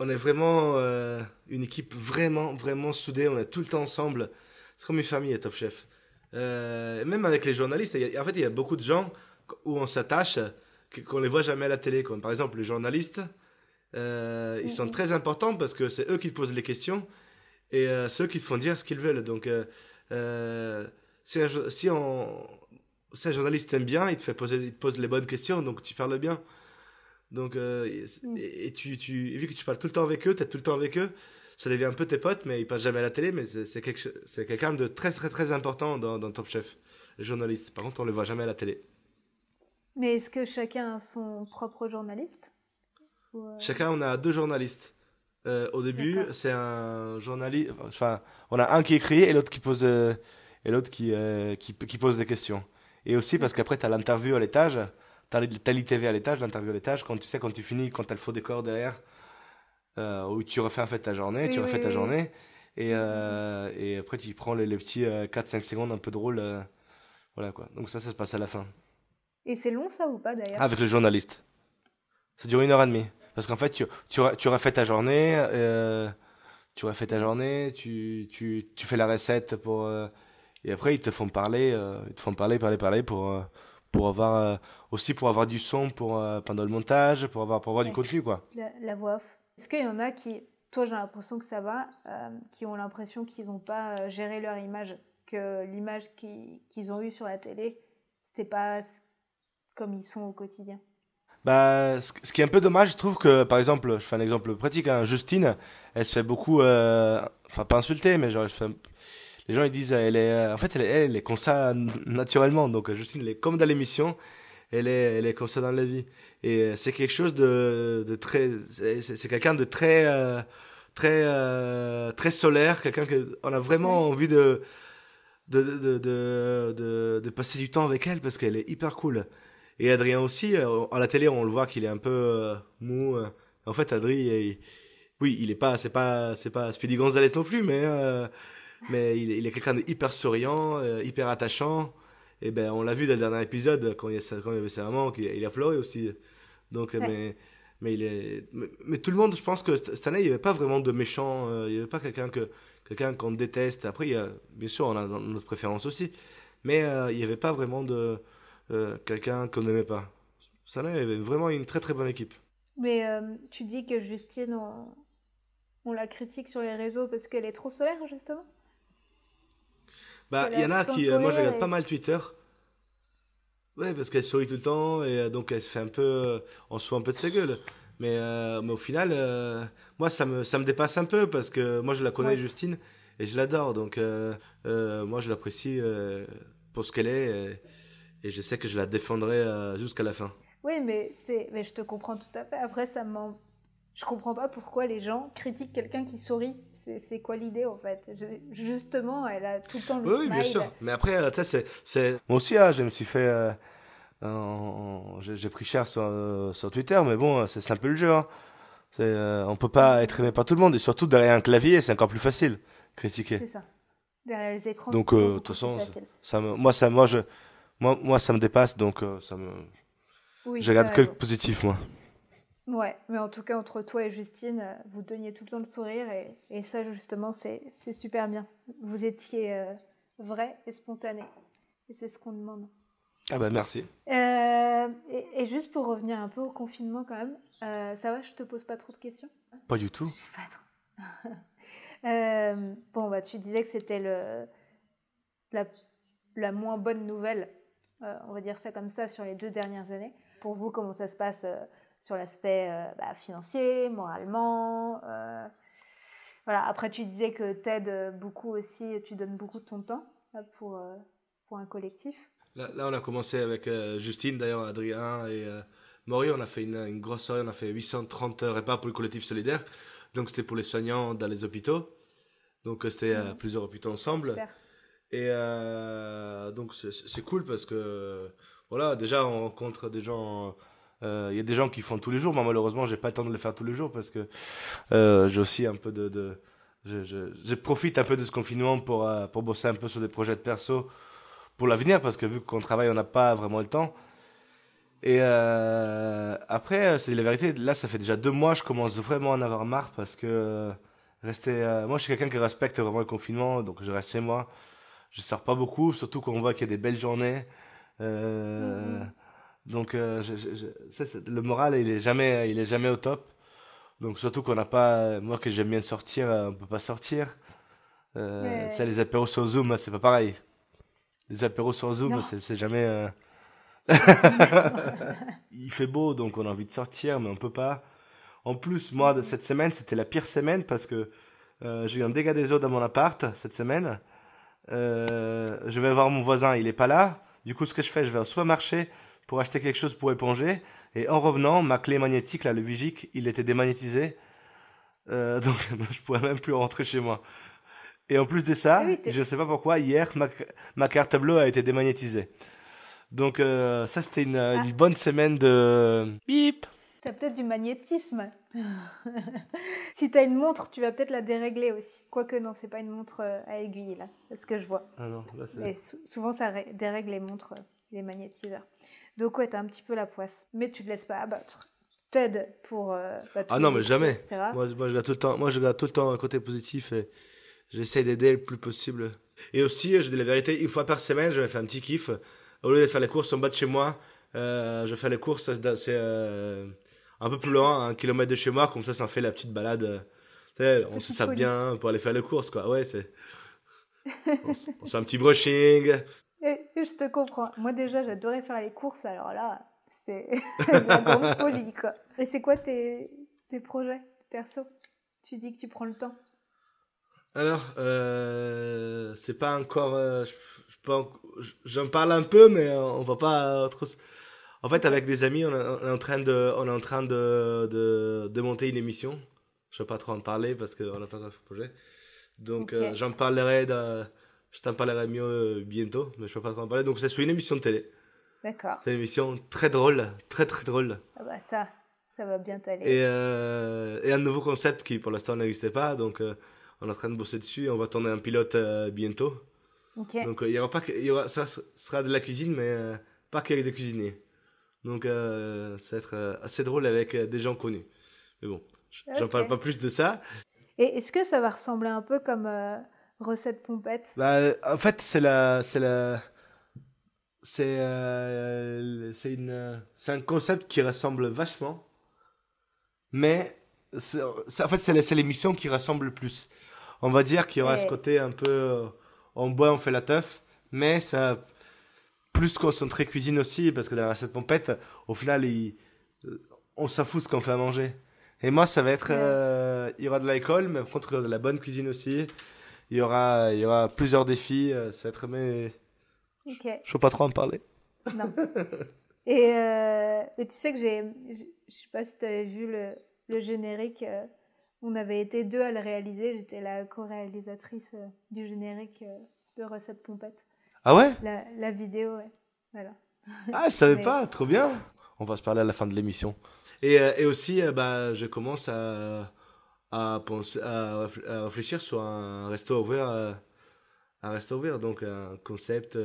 on est vraiment euh, une équipe vraiment, vraiment soudée. On est tout le temps ensemble. C'est comme une famille, Top Chef. Euh, même avec les journalistes, en fait, il y a beaucoup de gens où on s'attache, qu'on les voit jamais à la télé. Comme par exemple, les journalistes, euh, ils sont mhm. très importants parce que c'est eux qui posent les questions et c'est eux qui te font dire ce qu'ils veulent. Donc, si, si on, ça, le journaliste t'aime bien, il te fait poser, il te pose les bonnes questions, donc tu parles bien. Donc, euh, Mm. et, et tu, tu, et vu que tu parles tout le temps avec eux, tu es tout le temps avec eux, ça devient un peu tes potes, mais ils passent jamais à la télé, mais c'est quelque, quelqu'un de très, très, très important dans, dans Top Chef, les journalistes. Par contre, on le voit jamais à la télé. Mais est-ce que chacun a son propre journaliste Ou, euh, Chacun, on a deux journalistes. Euh, au début, c'est un journaliste. Enfin, on a un qui écrit et l'autre qui pose euh, et l'autre qui, qui qui pose des questions. Et aussi parce qu'après, tu as l'interview à l'étage, tu as l'ITV à l'étage, l'interview à l'étage. Quand tu sais, quand tu finis, quand tu as le faux décor derrière, euh, où tu refais en fait ta journée, Oui, tu refais oui, ta oui. journée. Et, euh, et après, tu prends les, les petits 4-5 secondes un peu drôles. euh, voilà quoi. Donc, ça, ça se passe à la fin. Et c'est long ça ou pas d'ailleurs? Avec le journaliste. Ça dure une heure et demie. Parce qu'en fait, tu, fait ta journée, euh, tu fait ta journée, tu, tu, tu fais la recette pour, euh, et après, ils te font parler, euh, ils te font parler, parler, parler pour, euh, pour avoir, euh, aussi pour avoir du son pour, pendant le montage, pour avoir, pour avoir du contenu, quoi. la, la voix off. Est-ce qu'il y en a qui, toi j'ai l'impression que ça va, qui ont l'impression qu'ils n'ont pas géré leur image, que l'image qui- qu'ils ont eue sur la télé, c'était pas comme ils sont au quotidien? Bah, ce, qui est un peu dommage, je trouve que, par exemple, je fais un exemple pratique, hein, Justine, elle se fait beaucoup, enfin pas insulter, mais genre, elle se fait- les gens ils disent, elle est, euh, en fait, elle est, elle est comme ça naturellement, donc euh, Justine, elle est comme dans l'émission, elle est, elle est comme ça dans la vie, et euh, c'est quelque chose de, de très, c'est quelqu'un de très, euh, très, euh, très solaire, quelqu'un que on a vraiment envie de, de, de, de, de, de passer du temps avec elle parce qu'elle est hyper cool. Et Adrien aussi, à la télé, on le voit qu'il est un peu euh, mou. En fait, Adrien, il- oui, il est pas, c'est pas, c'est pas Speedy Gonzalez non plus, mais, euh, mais il est, il est quelqu'un de hyper souriant, euh, hyper attachant. Et ben, on l'a vu dans le dernier épisode quand il y, a, quand il avait sa maman, qu'il il a pleuré aussi. Donc, euh, Ouais. mais, mais il est, mais, mais tout le monde, je pense que cette cette année, il n'y avait pas vraiment de méchant. euh, il n'y avait pas quelqu'un que, quelqu'un qu'on déteste. Après, il y a, bien sûr, on a notre préférence aussi, mais euh, il n'y avait pas vraiment de quelqu'un qu'on n'aimait pas. Ça là, il y avait vraiment une très très bonne équipe. Mais tu dis que Justine, on, on la critique sur les réseaux parce qu'elle est trop solaire justement? Bah, il y en a qui, euh, moi je regarde et- pas mal Twitter. Ouais, parce qu'elle sourit tout le temps et euh, donc elle se fait un peu, euh, on se fout un peu de sa gueule. Mais, euh, mais au final, euh, moi ça me, ça me dépasse un peu parce que moi je la connais Ouais. Justine et je l'adore. Donc euh, moi je l'apprécie pour ce qu'elle est et, et je sais que je la défendrai jusqu'à la fin. Oui, mais, mais je te comprends tout à fait. Après, ça m'en... Je comprends pas pourquoi les gens critiquent quelqu'un qui sourit. C'est, quoi l'idée en fait? Je- Justement, elle a tout le temps le Oui, oui, smile. bien sûr. Mais après, euh, tu sais, c'est. Moi aussi, hein, je me suis fait... euh, j'ai, pris cher sur, euh, sur Twitter, mais bon, c'est, un peu le jeu. Hein. On peut pas être aimé par tout le monde, et surtout derrière un clavier, c'est encore plus facile critiquer. C'est ça. Derrière les écrans, Donc, de toute façon. Ça me, moi, ça, moi, je, moi, moi, ça me dépasse, donc ça me, Oui, je regarde que le positif, moi. Ouais, mais en tout cas, entre toi et Justine, euh, vous donniez tout le temps le sourire et, et ça, justement, c'est, super bien. Vous étiez euh, vrai et spontané. Et c'est ce qu'on demande. Ah bah merci. Euh, et, et juste pour revenir un peu au confinement quand même, euh, ça va, je te pose pas trop de questions? Pas du tout. Pas trop. Bon, bah, tu disais que c'était le, la, la moins bonne nouvelle, on va dire ça comme ça, sur les deux dernières années. Pour vous, comment ça se passe sur l'aspect euh, bah, financier, moralement euh, voilà. Après, tu disais que tu aides beaucoup aussi, tu donnes beaucoup de ton temps là, pour, euh, pour un collectif. Là, là, on a commencé avec euh, Justine, d'ailleurs, Adrien et euh, Maury. On a fait une, une grosse soirée, on a fait 830 repas pour le collectif solidaire. Donc, c'était pour les soignants dans les hôpitaux. Donc, euh, c'était euh, Mhm. plusieurs hôpitaux ensemble. Super. Et euh, donc, c'est- c'est cool parce que, voilà, déjà, on rencontre des gens. Euh, Il y a des gens qui font tous les jours. Moi, malheureusement, j'ai pas le temps de le faire tous les jours parce que euh, j'ai aussi un peu de. je, profite un peu de ce confinement pour, euh, pour bosser un peu sur des projets de perso pour l'avenir parce que vu qu'on travaille, on n'a pas vraiment le temps. Et euh, après, euh, c'est la vérité. Là, ça fait déjà deux mois, je commence vraiment à en avoir marre parce que euh, rester. euh, moi, je suis quelqu'un qui respecte vraiment le confinement, donc je reste chez moi. Je sors pas beaucoup, surtout quand on voit qu'il y a des belles journées. Euh, Mhm. Donc, euh, je- je- je- ça, c'est- le moral, il est jamais, il est jamais au top. Donc, surtout qu'on n'a pas. Moi, que j'aime bien sortir, euh, on peut pas sortir. Euh. Tu sais, les apéros sur Zoom, c'est pas pareil. les apéros sur Zoom, c'est jamais. il fait beau, donc on a envie de sortir, mais on peut pas. En plus, moi, cette semaine, c'était la pire semaine parce que j'ai eu un dégât des eaux dans mon appart cette semaine. je vais voir mon voisin, il est pas là. Du coup, ce que je fais, je vais au supermarché pour acheter quelque chose pour éponger. Et en revenant, ma clé magnétique, là, le Vigic, il était démagnétisé. Euh, donc, je pourrais même plus rentrer chez moi. Et en plus de ça, ah je ne sais pas pourquoi, hier, ma, ma, carte bleue a été démagnétisée. Donc, euh, ça, c'était une, une, ah. bonne semaine de bip. T'as peut-être du magnétisme. si t'as une montre, tu vas peut-être la dérégler aussi. Quoique non, c'est pas une montre euh, à aiguille là, c'est ce que je vois. Ah non, là c'est. souvent ça dérègle les montres, les magnétiseurs. Ouais, t'as un petit peu la poisse, mais tu te laisses pas abattre. T'aides pour. Euh, bah, ah non, mais jamais. Moi, moi, je garde tout le temps. Moi, je tout le temps un côté positif et j'essaie d'aider le plus possible. Et aussi, je dis la vérité, une fois par semaine, je vais faire un petit kiff. Au lieu de faire les courses en bas de chez moi, je fais les courses. C'est un peu plus loin, un kilomètre de chez moi, comme ça, ça fait la petite balade. on se sape bien pour aller faire les courses, quoi. Ouais, c'est. on, fait un petit brushing. Et, je te comprends. Moi, déjà, j'adorais faire les courses, alors là, c'est la grande folie, quoi. Et c'est quoi tes, tes projets perso? Tu dis que tu prends le temps. Alors, euh, c'est pas encore. Euh, j'en parle un peu, mais on va pas trop. En fait, avec des amis, on, est en train de, on est en train de, de, de monter une émission. Je ne vais pas trop en parler parce qu'on n'a pas le projet. Donc, euh, j'en parlerai, de, je t'en parlerai mieux euh, bientôt, mais je ne peux pas trop en parler. Donc, c'est sur une émission de télé. D'accord. C'est une émission très drôle, très très drôle. Ah bah ça, ça va bien t'aller. Et, euh, et un nouveau concept qui pour l'instant n'existait pas, donc on est en train de bosser dessus. On va tourner un pilote bientôt. Donc il y aura pas, il y aura, ça sera de la cuisine, mais pas qu'avec des cuisiniers. Donc, euh, ça va être euh, assez drôle avec euh, des gens connus. Mais bon, j'en parle pas plus de ça. Et est-ce que ça va ressembler un peu comme recette pompette? Bah, En fait, c'est la, c'est la, c'est, c'est une, c'est un concept qui ressemble vachement, mais en fait, c'est l'émission qui ressemble le plus. On va dire qu'il y aura ce côté un peu, on boit, on fait la teuf, mais ça plus concentré cuisine aussi, parce que dans la recette pompette, au final, il, euh, on s'en fout ce qu'on fait à manger. Et moi, ça va être, euh, il y aura de l'alcool, mais par contre, de la bonne cuisine aussi. Il y aura, il y aura plusieurs défis. Euh, ça va être, mais je ne peux pas trop en parler. Non. Et tu sais que j'ai, je sais pas si tu avais vu le, le générique. on avait été deux à le réaliser. J'étais la co-réalisatrice du générique de Recette Pompette. Ah ouais? La, vidéo, ouais. Voilà. Ah, je savais pas, trop bien. On va se parler à la fin de l'émission. Et, euh, et aussi, euh, bah, je commence à, à, penser, à, réfléchir sur un resto ouvert, euh, un ouvert, donc un concept.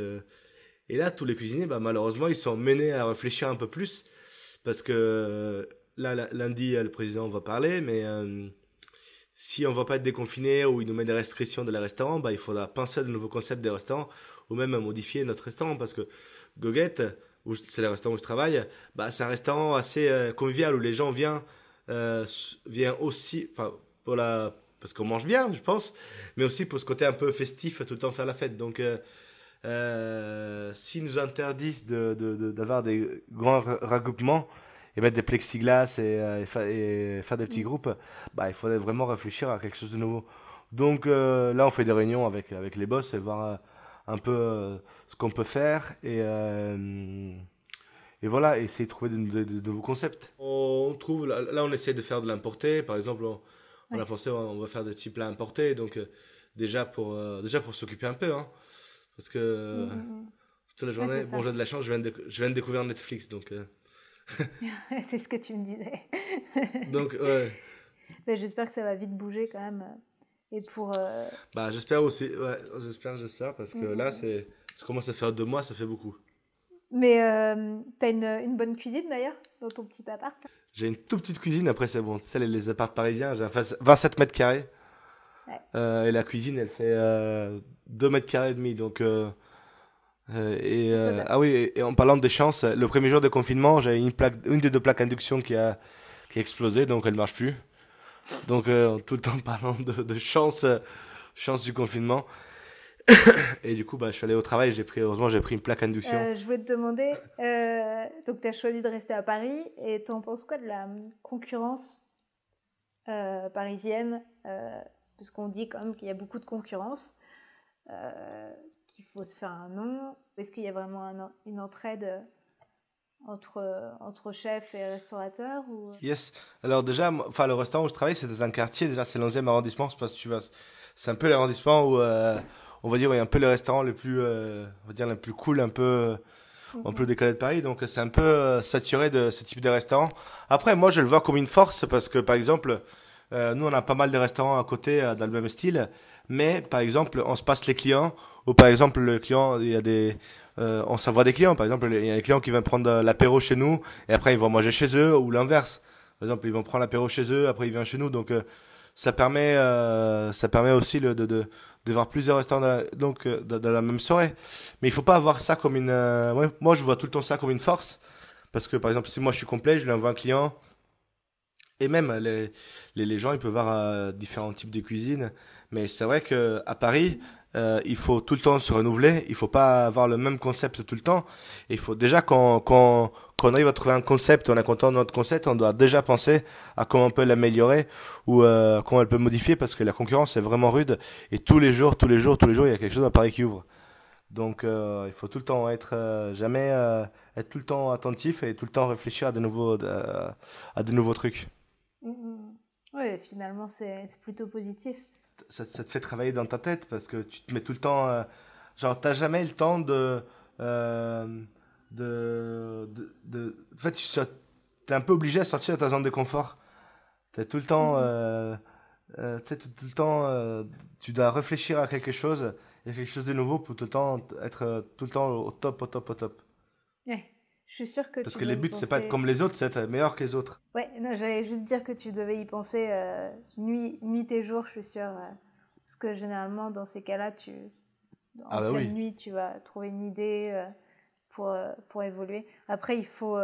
et là, tous les cuisiniers, bah, malheureusement, ils sont menés à réfléchir un peu plus parce que là, lundi, le président va parler, mais si on va pas être déconfiné ou il nous met des restrictions de la restaurant, bah, il faudra penser à de nouveaux concepts des restaurants ou même à modifier notre restaurant parce que Goguette, c'est le restaurant où je travaille, bah, c'est un restaurant assez euh, convivial où les gens viennent, euh, viennent aussi, enfin, pour la, parce qu'on mange bien, je pense, mais aussi pour ce côté un peu festif, tout le temps faire la fête. Donc, euh, euh s'ils nous interdisent d'avoir de, de, des grands regroupements, et mettre des plexiglas et, euh, et, faire des petits groupes, bah, il faudrait vraiment réfléchir à quelque chose de nouveau. Donc euh, là, on fait des réunions avec, avec les boss et voir un peu ce qu'on peut faire et, et voilà, essayer de trouver de, nouveaux concepts. On trouve, là, on essaie de faire de l'importé. Par exemple, on, a pensé, on va faire des petits plats importés. Donc déjà pour, déjà pour s'occuper un peu. Hein, parce que mmh, mmh, mmh. toute la journée, bon, j'ai de la chance, je viens de, je viens de découvrir Netflix. Donc c'est ce que tu me disais. Donc, ouais. j'espère que ça va vite bouger quand même. Et pour. Euh, bah, j'espère aussi. Ouais, j'espère, j'espère, parce que là, c'est, ça commence à faire deux mois, ça fait beaucoup. Mais euh, t'as une, une, bonne cuisine d'ailleurs, dans ton petit appart? J'ai une toute petite cuisine, après, c'est bon, c'est les apparts parisiens, j'ai 27 mètres carrés. Euh, et la cuisine, elle fait 2 mètres carrés et demi, donc euh, et, euh, ah oui, et en parlant de chance, le premier jour de confinement, j'ai une, plaque, une des deux plaques induction qui a, qui a explosé, donc elle ne marche plus. Donc, euh, tout le temps parlant de, de chance, chance du confinement. et du coup, bah, je suis allé au travail, j'ai pris, heureusement, j'ai pris une plaque induction. Euh, je voulais te demander, euh, donc tu as choisi de rester à Paris, et tu en penses quoi de la concurrence euh, parisienne Puisqu'on dit quand même qu'il y a beaucoup de concurrence, qu'il faut se faire un nom. Est-ce qu'il y a vraiment une entraide entre, entre chefs et restaurateurs ou... Yes. Alors déjà, enfin, le restaurant où je travaille, c'est dans un quartier, déjà c'est le 11e arrondissement, je sais pas si tu vas... C'est un peu l'arrondissement où on va dire, il y a un peu le restaurant le plus, euh, on va dire, le plus cool, un peu, un peu décalé de Paris. Donc, c'est un peu euh, saturé de ce type de restaurant. Après, moi, je le vois comme une force parce que, par exemple, euh, nous, on a pas mal de restaurants à côté dans le même style. Mais, par exemple, on se passe les clients. Ou, par exemple, le client, il y a des, on s'envoie des clients. Par exemple, il y a un client qui vient prendre l'apéro chez nous et après, ils vont manger chez eux ou l'inverse. Par exemple, ils vont prendre l'apéro chez eux, après ils viennent chez nous. Donc, ça permet, ça permet aussi le, de, de, de voir plusieurs restaurants dans la, donc euh, dans, la même soirée. Mais il faut pas avoir ça comme une. Euh, moi, je vois tout le temps ça comme une force. Parce que par exemple, si moi je suis complet, je lui envoie un client. Et même les, les, gens, ils peuvent voir euh, différents types de cuisine. Mais c'est vrai que à Paris, euh, il faut tout le temps se renouveler. Il faut pas avoir le même concept tout le temps. il faut déjà quand quand quand on arrive à trouver un concept, on est content de notre concept, on doit déjà penser à comment on peut l'améliorer ou euh, comment elle peut modifier parce que la concurrence est vraiment rude et tous les jours, tous les jours, tous les jours, il y a quelque chose à Paris qui ouvre. Donc euh, il faut tout le temps être jamais être tout le temps attentif et tout le temps réfléchir à de nouveaux à de nouveaux trucs. Mm, mm. Oui, finalement c'est plutôt positif ça, ça, te fait travailler dans ta tête parce que tu te mets tout le temps. Euh, genre, t'as jamais le temps de. Euh, de, de, de, En fait, tu es un peu obligé à sortir de ta zone de confort. Tu tout le temps. Euh, euh, tu sais, tout, le temps. Euh, tu dois réfléchir à quelque chose. Il y a quelque chose de nouveau pour tout le temps être tout le temps au top, au top, au top. Ouais. Je suis sûre que Parce que les buts, c'est pas être comme les autres, c'est être meilleur que les autres. Ouais, non, j'allais juste dire que tu devais y penser euh, nuit, nuit et jour, je suis sûre. Euh, parce que généralement, dans ces cas-là, tu. En ah bah pleine nuit, tu vas trouver une idée euh, pour, pour évoluer. Après, il faut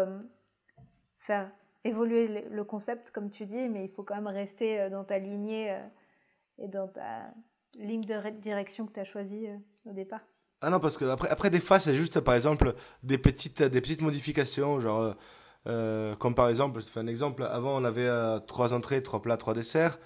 faire évoluer le concept, comme tu dis, mais il faut quand même rester dans ta lignée et dans ta ligne de direction que tu as choisie au départ. Ah non, parce que après, après des fois, c'est juste, par exemple, des petites, des petites modifications, genre, euh, euh comme par exemple, je fais un exemple, avant, on avait euh, trois entrées, trois plats, trois desserts,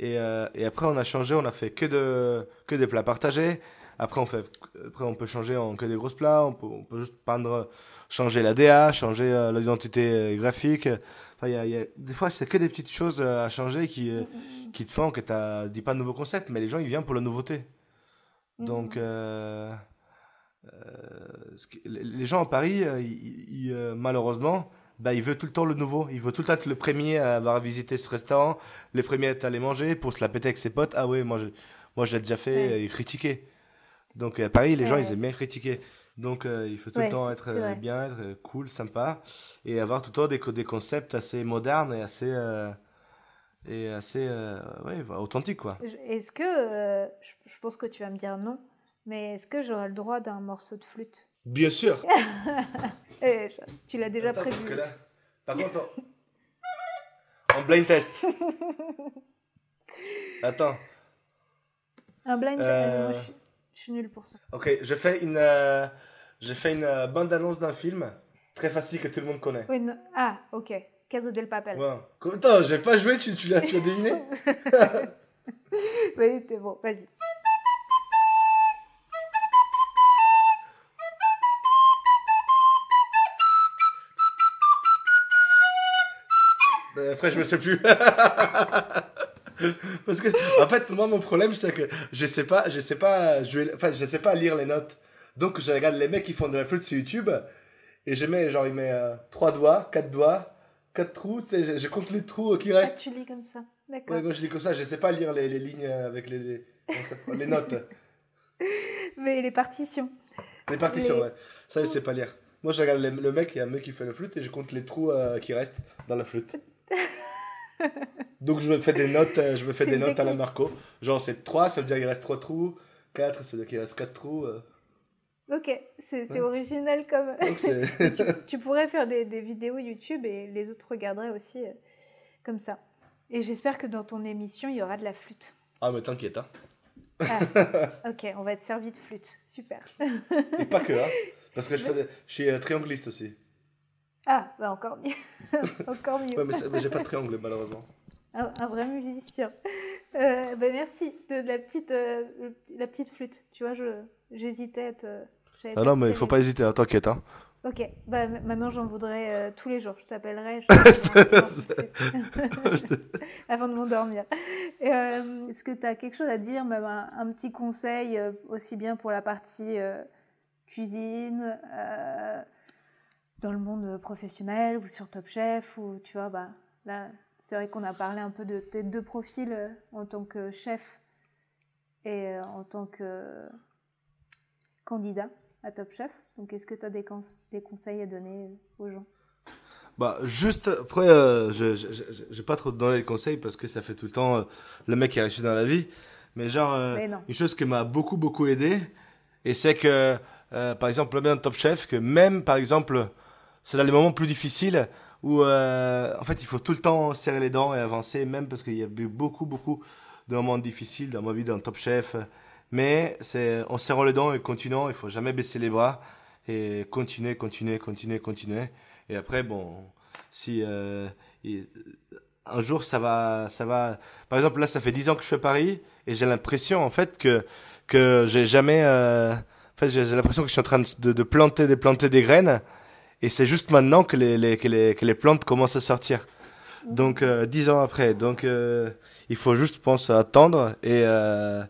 et, et après, on a changé, on a fait que, de, que des plats partagés. Après, on fait, après, on peut changer en que des grosses plats, on peut, on peut juste prendre, changer la DA, changer l'identité graphique. Enfin, y a, y a, des fois, c'est que des petites choses à changer qui, qui te font que tu dis pas de nouveau concept, mais les gens, ils viennent pour la nouveauté. Donc, euh, euh, les gens à Paris, euh, euh, malheureusement, bah, ils veulent tout le temps le nouveau. Ils veulent tout le temps être le premier à avoir visité ce restaurant, le premier à être allé manger pour se la péter avec ses potes. Ah oui, moi je, moi, je l'ai déjà fait et critiquer. Donc à Paris, les gens, ils aiment bien critiquer. Donc il faut tout le temps être bien, être cool, sympa et avoir tout le temps des, des concepts assez modernes et assez, et assez ouais, authentiques. Est-ce que, je pense que tu vas me dire non, mais est-ce que j'aurai le droit d'un morceau de flûte? Bien sûr eh, Tu l'as déjà prévu. Parce que là, par contre, en, blind test. Attends. Un blind test euh, je, suis nulle pour ça. Ok, je fais une, euh, je fais une euh, bande-annonce d'un film très facile que tout le monde connaît. Oui, Ah, ok. Caso del Papel. Ouais. Attends, j'ai pas joué, tu, tu l'as deviné Oui, t'es bon, vas-y. après, je me sais plus. Parce que, en fait, moi, mon problème, c'est que je sais pas, je sais pas jouer, enfin, je sais pas lire les notes. Donc, je regarde les mecs qui font de la flûte sur YouTube et je mets, genre, il met euh, trois doigts, quatre doigts, quatre trous, tu sais, je, compte les trous qui restent. Ah, tu lis comme ça, d'accord. Ouais, moi, je lis comme ça, je sais pas lire les, les lignes avec les, les, les notes. Mais les partitions. Les partitions, ouais. Ça, je sais pas lire. Moi, je regarde le mec, il y a un mec qui fait la flûte et je compte les trous euh, qui restent dans la flûte. Donc je me fais des notes, euh, je me fais des notes à la Marco. Genre c'est 3, ça veut dire qu'il reste 3 trous. 4, ça veut dire qu'il reste 4 trous. Euh. Ok, c'est original comme. tu, pourrais faire des, des, vidéos YouTube et les autres regarderaient aussi euh, comme ça. Et j'espère que dans ton émission, il y aura de la flûte. Ah, mais t'inquiète, hein. Ah, ok, on va être servi de flûte. Super. Et pas que, hein. Parce que je, fais je suis triangliste aussi. Ah, bah encore mieux. encore mieux. Ouais, mais, j'ai pas de triangle, malheureusement. Un, vrai musicien. Euh, bah merci de, la, petite, euh, la petite flûte. Tu vois, j'hésitais à te. Ah non, mais il faut pas hésiter, hein, t'inquiète. Hein. Ok, bah, maintenant j'en voudrais euh, tous les jours. Je t'appellerai avant de m'endormir. Euh, est-ce que tu as quelque chose à dire, même un, petit conseil, euh, aussi bien pour la partie cuisine, dans le monde professionnel ou sur Top Chef, ou tu vois, bah, là, c'est vrai qu'on a parlé un peu de tes deux profils en tant que chef et en tant que candidat à Top Chef. Donc, est-ce que tu as des, des, conseils à donner aux gens? Bah, juste, après, euh, je j'ai pas trop donné les conseils parce que ça fait tout le temps euh, le mec qui a réussi dans la vie. Mais genre, euh, une chose qui m'a beaucoup, beaucoup aidé, et c'est que, par exemple, le bien Top Chef, que même, par exemple, c'est dans les moments plus difficiles où, en fait, il faut tout le temps serrer les dents et avancer, même parce qu'il y a eu beaucoup, beaucoup de moments difficiles dans ma vie dans Top Chef. Mais c'est en serrant les dents et continuant, il faut jamais baisser les bras et continuer, continuer, continuer, continuer. Et après, bon, si euh, un jour ça va, ça va. Par exemple, là, ça fait 10 ans que je fais Paris et j'ai l'impression en fait que que j'ai jamais. Euh, en fait, j'ai l'impression que je suis en train de, de planter, de planter des graines et c'est juste maintenant que les, que les, que les plantes commencent à sortir. Donc, euh, 10 ans après. Donc, euh, il faut juste, pense, attendre et euh,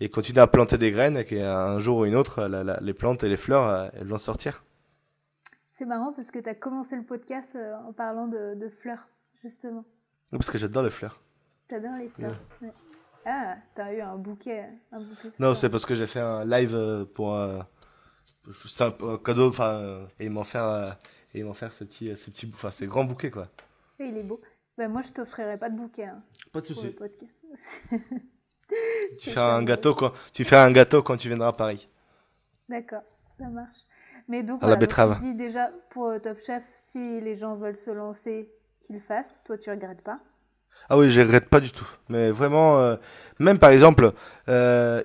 et continuer à planter des graines et qu'un jour ou une autre, les plantes et les fleurs, euh, elles vont sortir. C'est marrant parce que tu as commencé le podcast euh, en parlant de, fleurs, justement. Parce que j'adore les fleurs. T'adores les fleurs. Ouais. Ah, t'as eu un bouquet. Un bouquet non, c'est parce que j'ai fait un live euh, pour un, un cadeau, enfin, et ils m'ont fait, et m'ont fait ce petit, ce petit, enfin, ces grands bouquets, quoi. Oui, il est beau. Ben, moi, je t'offrirai pas de bouquet. Hein, pas de souci. tu fais un gâteau quand tu fais un gâteau quand tu viendras à Paris. D'accord, ça marche. Mais donc, à la betterave. déjà pour euh, Top Chef, si les gens veulent se lancer, qu'ils le fassent. Toi, tu regrettes pas? Ah oui, je regrette pas du tout. Mais vraiment, euh, même par exemple, euh,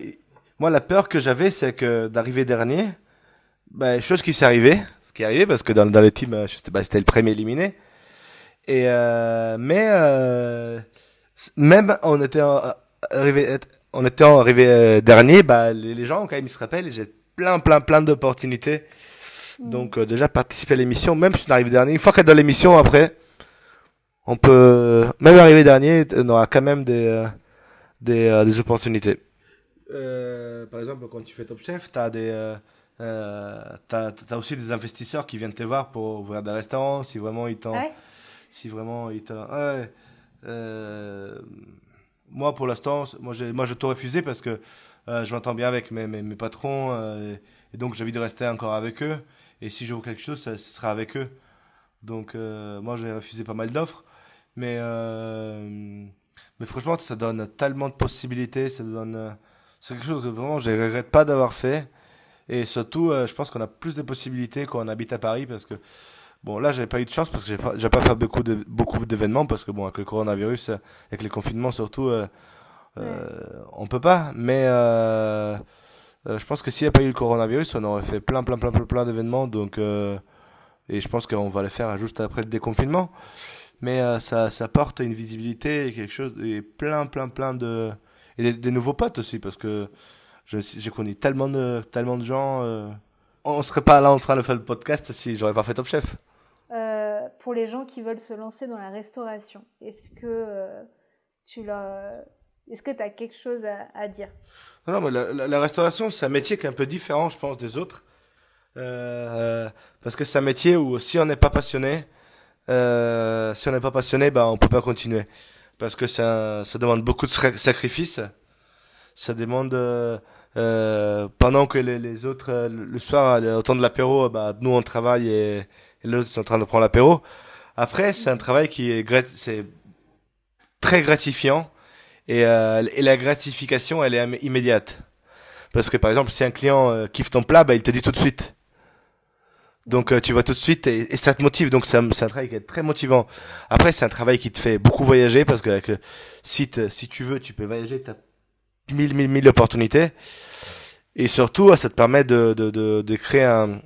moi, la peur que j'avais, c'est que d'arriver dernier, bah, chose qui s'est arrivée, ce qui est arrivé parce que dans, dans le team, bah, c'était le premier éliminé. Et mais même on était arrivé, on était arrivé euh, dernier, bah les, gens quand même ils se rappellent, j'ai plein plein plein d'opportunités. Mm. Donc euh, déjà participer à l'émission, même si on arrive dernier, une fois qu'être dans l'émission après, on peut même arriver dernier, on aura quand même des euh, des, des opportunités. par exemple, quand tu fais Top Chef, t'as des euh, t'as as aussi des investisseurs qui viennent te voir pour ouvrir des restaurants si vraiment ils t'ont si vraiment ils t'ont ouais, euh, moi, pour l'instant, moi, moi, je t'ai refusé parce que euh, je m'entends bien avec mes, mes, mes patrons euh, et, donc j'ai envie de rester encore avec eux. Et si je veux quelque chose, ce sera avec eux. Donc, moi, j'ai refusé pas mal d'offres, mais mais franchement, ça donne tellement de possibilités, ça donne, c'est quelque chose que vraiment, je regrette pas d'avoir fait. Et surtout, je pense qu'on a plus de possibilités quand on habite à Paris parce que Bon, là, j'avais pas eu de chance parce que j'ai pas, pas fait beaucoup de, beaucoup d'événements parce que bon, avec le coronavirus, avec les confinements surtout, euh, euh, on peut pas. Mais euh, euh, je pense que s'il n'y a pas eu le coronavirus, on aurait fait plein, plein, plein, plein, plein d'événements. Donc, euh, et je pense qu'on va les faire juste après le déconfinement. Mais euh, ça, ça porte une visibilité et quelque chose et plein, plein, plein de et des, nouveaux potes aussi parce que j'ai connu tellement de, tellement de gens. on serait pas là en train de faire le podcast si j'aurais pas fait Top Chef. Euh, pour les gens qui veulent se lancer dans la restauration Est-ce que euh, tu leur... Est-ce que as quelque chose à, dire? Non, la, restauration, c'est un métier qui est un peu différent, je pense, des autres. Euh, parce que c'est un métier où si on n'est pas passionné, euh, si on n'est pas passionné, bah, on peut pas continuer. Parce que ça, ça demande beaucoup de sacrifices. Ça demande... Euh, pendant que les, les autres, le soir, au temps de l'apéro, bah, nous, on travaille et et l'autre est en train de prendre l'apéro. Après, c'est un travail qui est c'est très gratifiant et, euh, et la gratification, elle est immédiate. Parce que par exemple, si un client euh, kiffe ton plat, bah, il te dit tout de suite. Donc euh, tu vas tout de suite et, ça te motive. Donc c'est un, travail qui est très motivant. Après, c'est un travail qui te fait beaucoup voyager parce que si, tu veux, tu peux voyager. mille, mille, mille opportunités. Et surtout, ça te permet de, de, de créer un,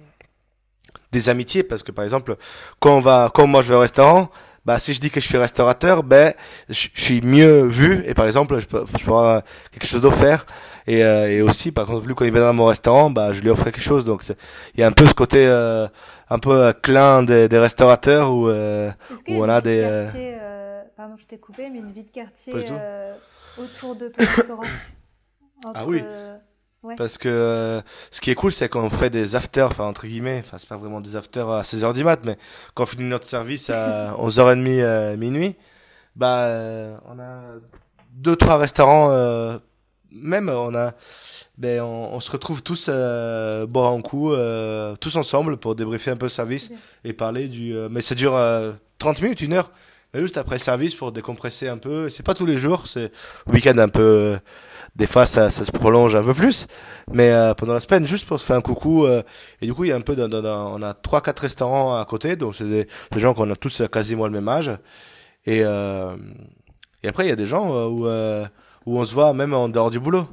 des amitiés parce que par exemple, quand on va, quand moi je vais au restaurant, bah si je dis que je suis restaurateur, ben je, suis mieux vu et par exemple je peux, je peux avoir quelque chose d'offert et, euh, et aussi par contre lui quand il vient dans mon restaurant, bah je lui offre quelque chose donc il y a un peu ce côté euh, un peu clin des, des restaurateurs où, euh, où on a des quartier, pardon je t'ai coupé mais une vie de quartier autour de ton restaurant? Entre, ah oui. Parce que euh, ce qui est cool, c'est qu'on fait des afters, enfin entre guillemets, enfin c'est pas vraiment des afters à 16h du mat, mais quand on finit notre service à 11h30 euh, minuit, bah euh, on a deux trois restaurants, même on a, ben on, se retrouve tous boire un coup, tous ensemble pour débriefer un peu le service et parler du. mais ça dure 30 minutes, une heure, mais juste après service pour décompresser un peu. C'est pas tous les jours, c'est week-end un peu des fois ça, ça se prolonge un peu plus. Mais euh, pendant la semaine juste pour se faire un coucou euh, et du coup il y a un peu on a trois quatre restaurants à côté donc c'est des, gens qu'on a tous quasiment le même âge. Et euh, et après il y a des gens où où on se voit même en dehors du boulot.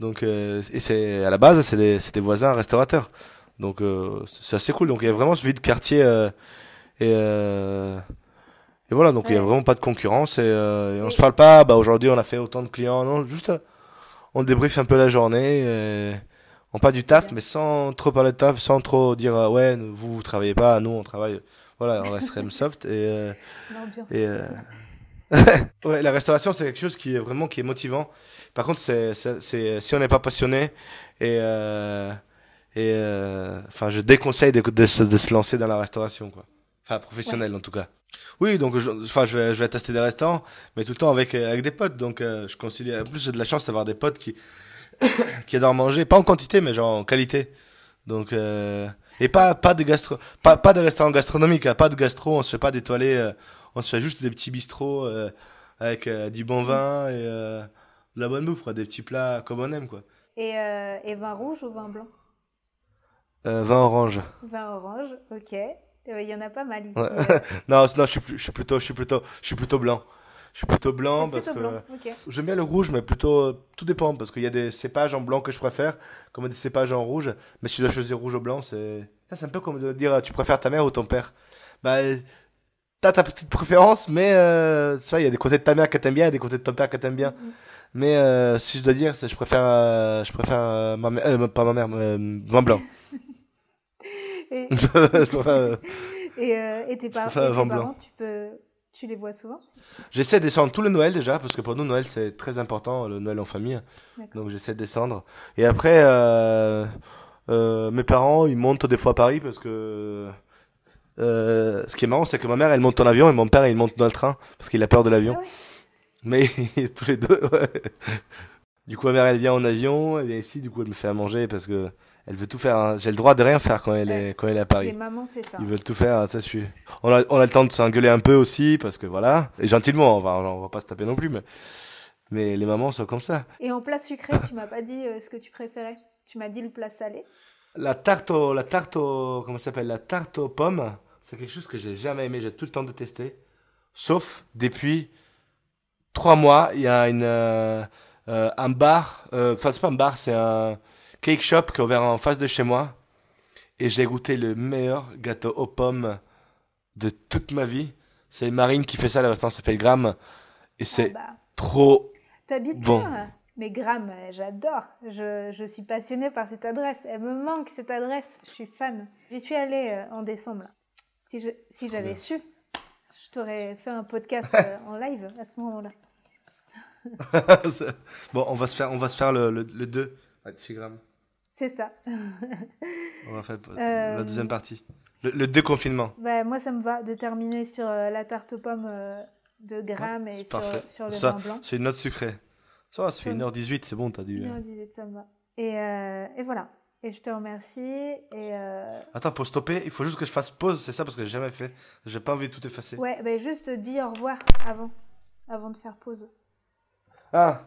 Donc et c'est à la base c'est des c'est des voisins restaurateurs. Donc c'est assez cool. Donc il y a vraiment ce vide quartier et et voilà, donc il y a vraiment pas de concurrence. Et, et on se parle pas. Bah aujourd'hui on a fait autant de clients, non, juste on débriefe un peu la journée. Euh, on parle du taf, mais sans trop parler de taf, sans trop dire euh, ouais, vous vous travaillez pas, nous on travaille. Voilà, on reste soft et. Euh, et ouais, la restauration c'est quelque chose qui est vraiment qui est motivant. Par contre, c'est c'est si on n'est pas passionné et et enfin je déconseille de, de, se lancer dans la restauration quoi. Enfin professionnelle en tout cas. Oui, donc je, enfin, je vais, je vais tester des restaurants, mais tout le temps avec, avec des potes. Donc, euh, je considère, en plus, j'ai de la chance d'avoir des potes qui, qui adorent manger, pas en quantité, mais genre en qualité. Donc, euh, et pas, pas des gastro, pas, pas des restaurants gastronomiques, hein, pas de gastro, on se fait pas d'étoiler, euh, on se fait juste des petits bistrots, euh, avec du bon vin et de la bonne bouffe, quoi, des petits plats comme on aime, quoi. Et, et vin rouge ou vin blanc? vin orange. Vin orange, ok. Il y en a pas mal ici. non, non, je suis, je suis plutôt, je suis plutôt, je suis plutôt blanc. Je suis plutôt blanc parce que j'aime bien le rouge, mais plutôt tout dépend parce qu'il y a des cépages en blanc que je préfère, comme des cépages en rouge. Mais si je dois choisir rouge ou blanc, c'est ça, c'est un peu comme de dire tu préfères ta mère ou ton père. Bah, t'as ta petite préférence, mais euh, tu vois, il y a des côtés de ta mère que t'aimes bien, et des côtés de ton père que t'aimes bien. Mm-hmm. Mais euh, si je dois dire, je préfère, euh, je préfère euh, ma mère, euh, pas ma mère, vin blanc. Et, et, euh, et, tes, par tes parents, tu, peux, tu les vois souvent J'essaie de descendre tout le Noël déjà, parce que pour nous, Noël, c'est très important, le Noël en famille. Donc j'essaie de descendre. Et après, euh, euh, mes parents, ils montent des fois à Paris, parce que... Euh, ce qui est marrant, c'est que ma mère, elle monte en avion, et mon père, il monte dans le train, parce qu'il a peur de l'avion. Ah Mais tous les deux, ouais. Du coup, ma mère, elle vient en avion, elle vient ici, du coup, elle me fait à manger, parce que elle veut tout faire. Hein. J'ai le droit de rien faire quand elle est quand elle est à Paris. Les mamans, c'est ça. Ils veulent tout faire. Ça, je suis. On a on a le temps de s'engueuler un peu aussi parce que voilà. Et gentiment, on va on va pas se taper non plus, mais mais les mamans sont comme ça. Et en plat sucré, tu m'as pas dit euh, ce que tu préférais. Tu m'as dit le plat salé. La tarte au, la tarte au, comment ça s'appelle? La tarte aux pommes. C'est quelque chose que j'ai jamais aimé. J'ai tout le temps détesté. Sauf depuis trois mois, il y a une euh un bar. Euh, enfin, c'est pas un bar, c'est un cake shop qui est ouvert en face de chez moi. Et j'ai goûté le meilleur gâteau aux pommes de toute ma vie. C'est Marine qui fait ça, le restaurant s'appelle Gram. Et c'est ah bah. trop T'habites bon. Là mais Gram, j'adore. Je, je, suis passionnée par cette adresse. Elle me manque cette adresse. Je suis fan. J'y suis allée euh, en décembre. Si j'avais si su, je t'aurais fait un podcast euh, en live à ce moment-là. bon, on va se faire, on va se faire le, le, le 2 à 10 grammes. C'est ça. On va faire la euh, deuxième partie. Le, déconfinement. Bah, moi, ça me va de terminer sur euh, la tarte aux pommes euh, de grammes et sur, sur, le ça, vin blanc. C'est une note sucrée. Ça va, ça fait 1h18, c'est bon, t'as dit. 1h18, ça me va. Et, et, voilà. Et je te remercie. Et Attends, pour stopper, il faut juste que je fasse pause, c'est ça, parce que j'ai jamais fait. J'ai pas envie de tout effacer. Ouais, bah, juste dis au revoir avant, avant de faire pause. Ah,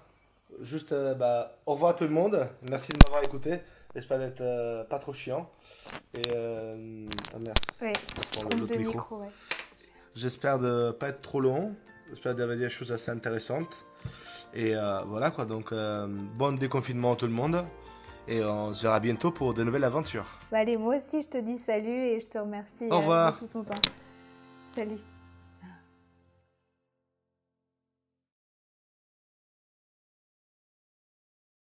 juste bah, au revoir à tout le monde. Merci de m'avoir écouté. J'espère d'être euh, pas trop chiant. Et. Euh, ah merde. Ouais, micro. J'espère de pas être trop long. J'espère d'avoir des choses assez intéressantes. Et voilà quoi, donc bon déconfinement à tout le monde. Et on se verra bientôt pour de nouvelles aventures. Bah allez, moi aussi je te dis salut et je te remercie Au revoir. pour tout ton temps. Salut.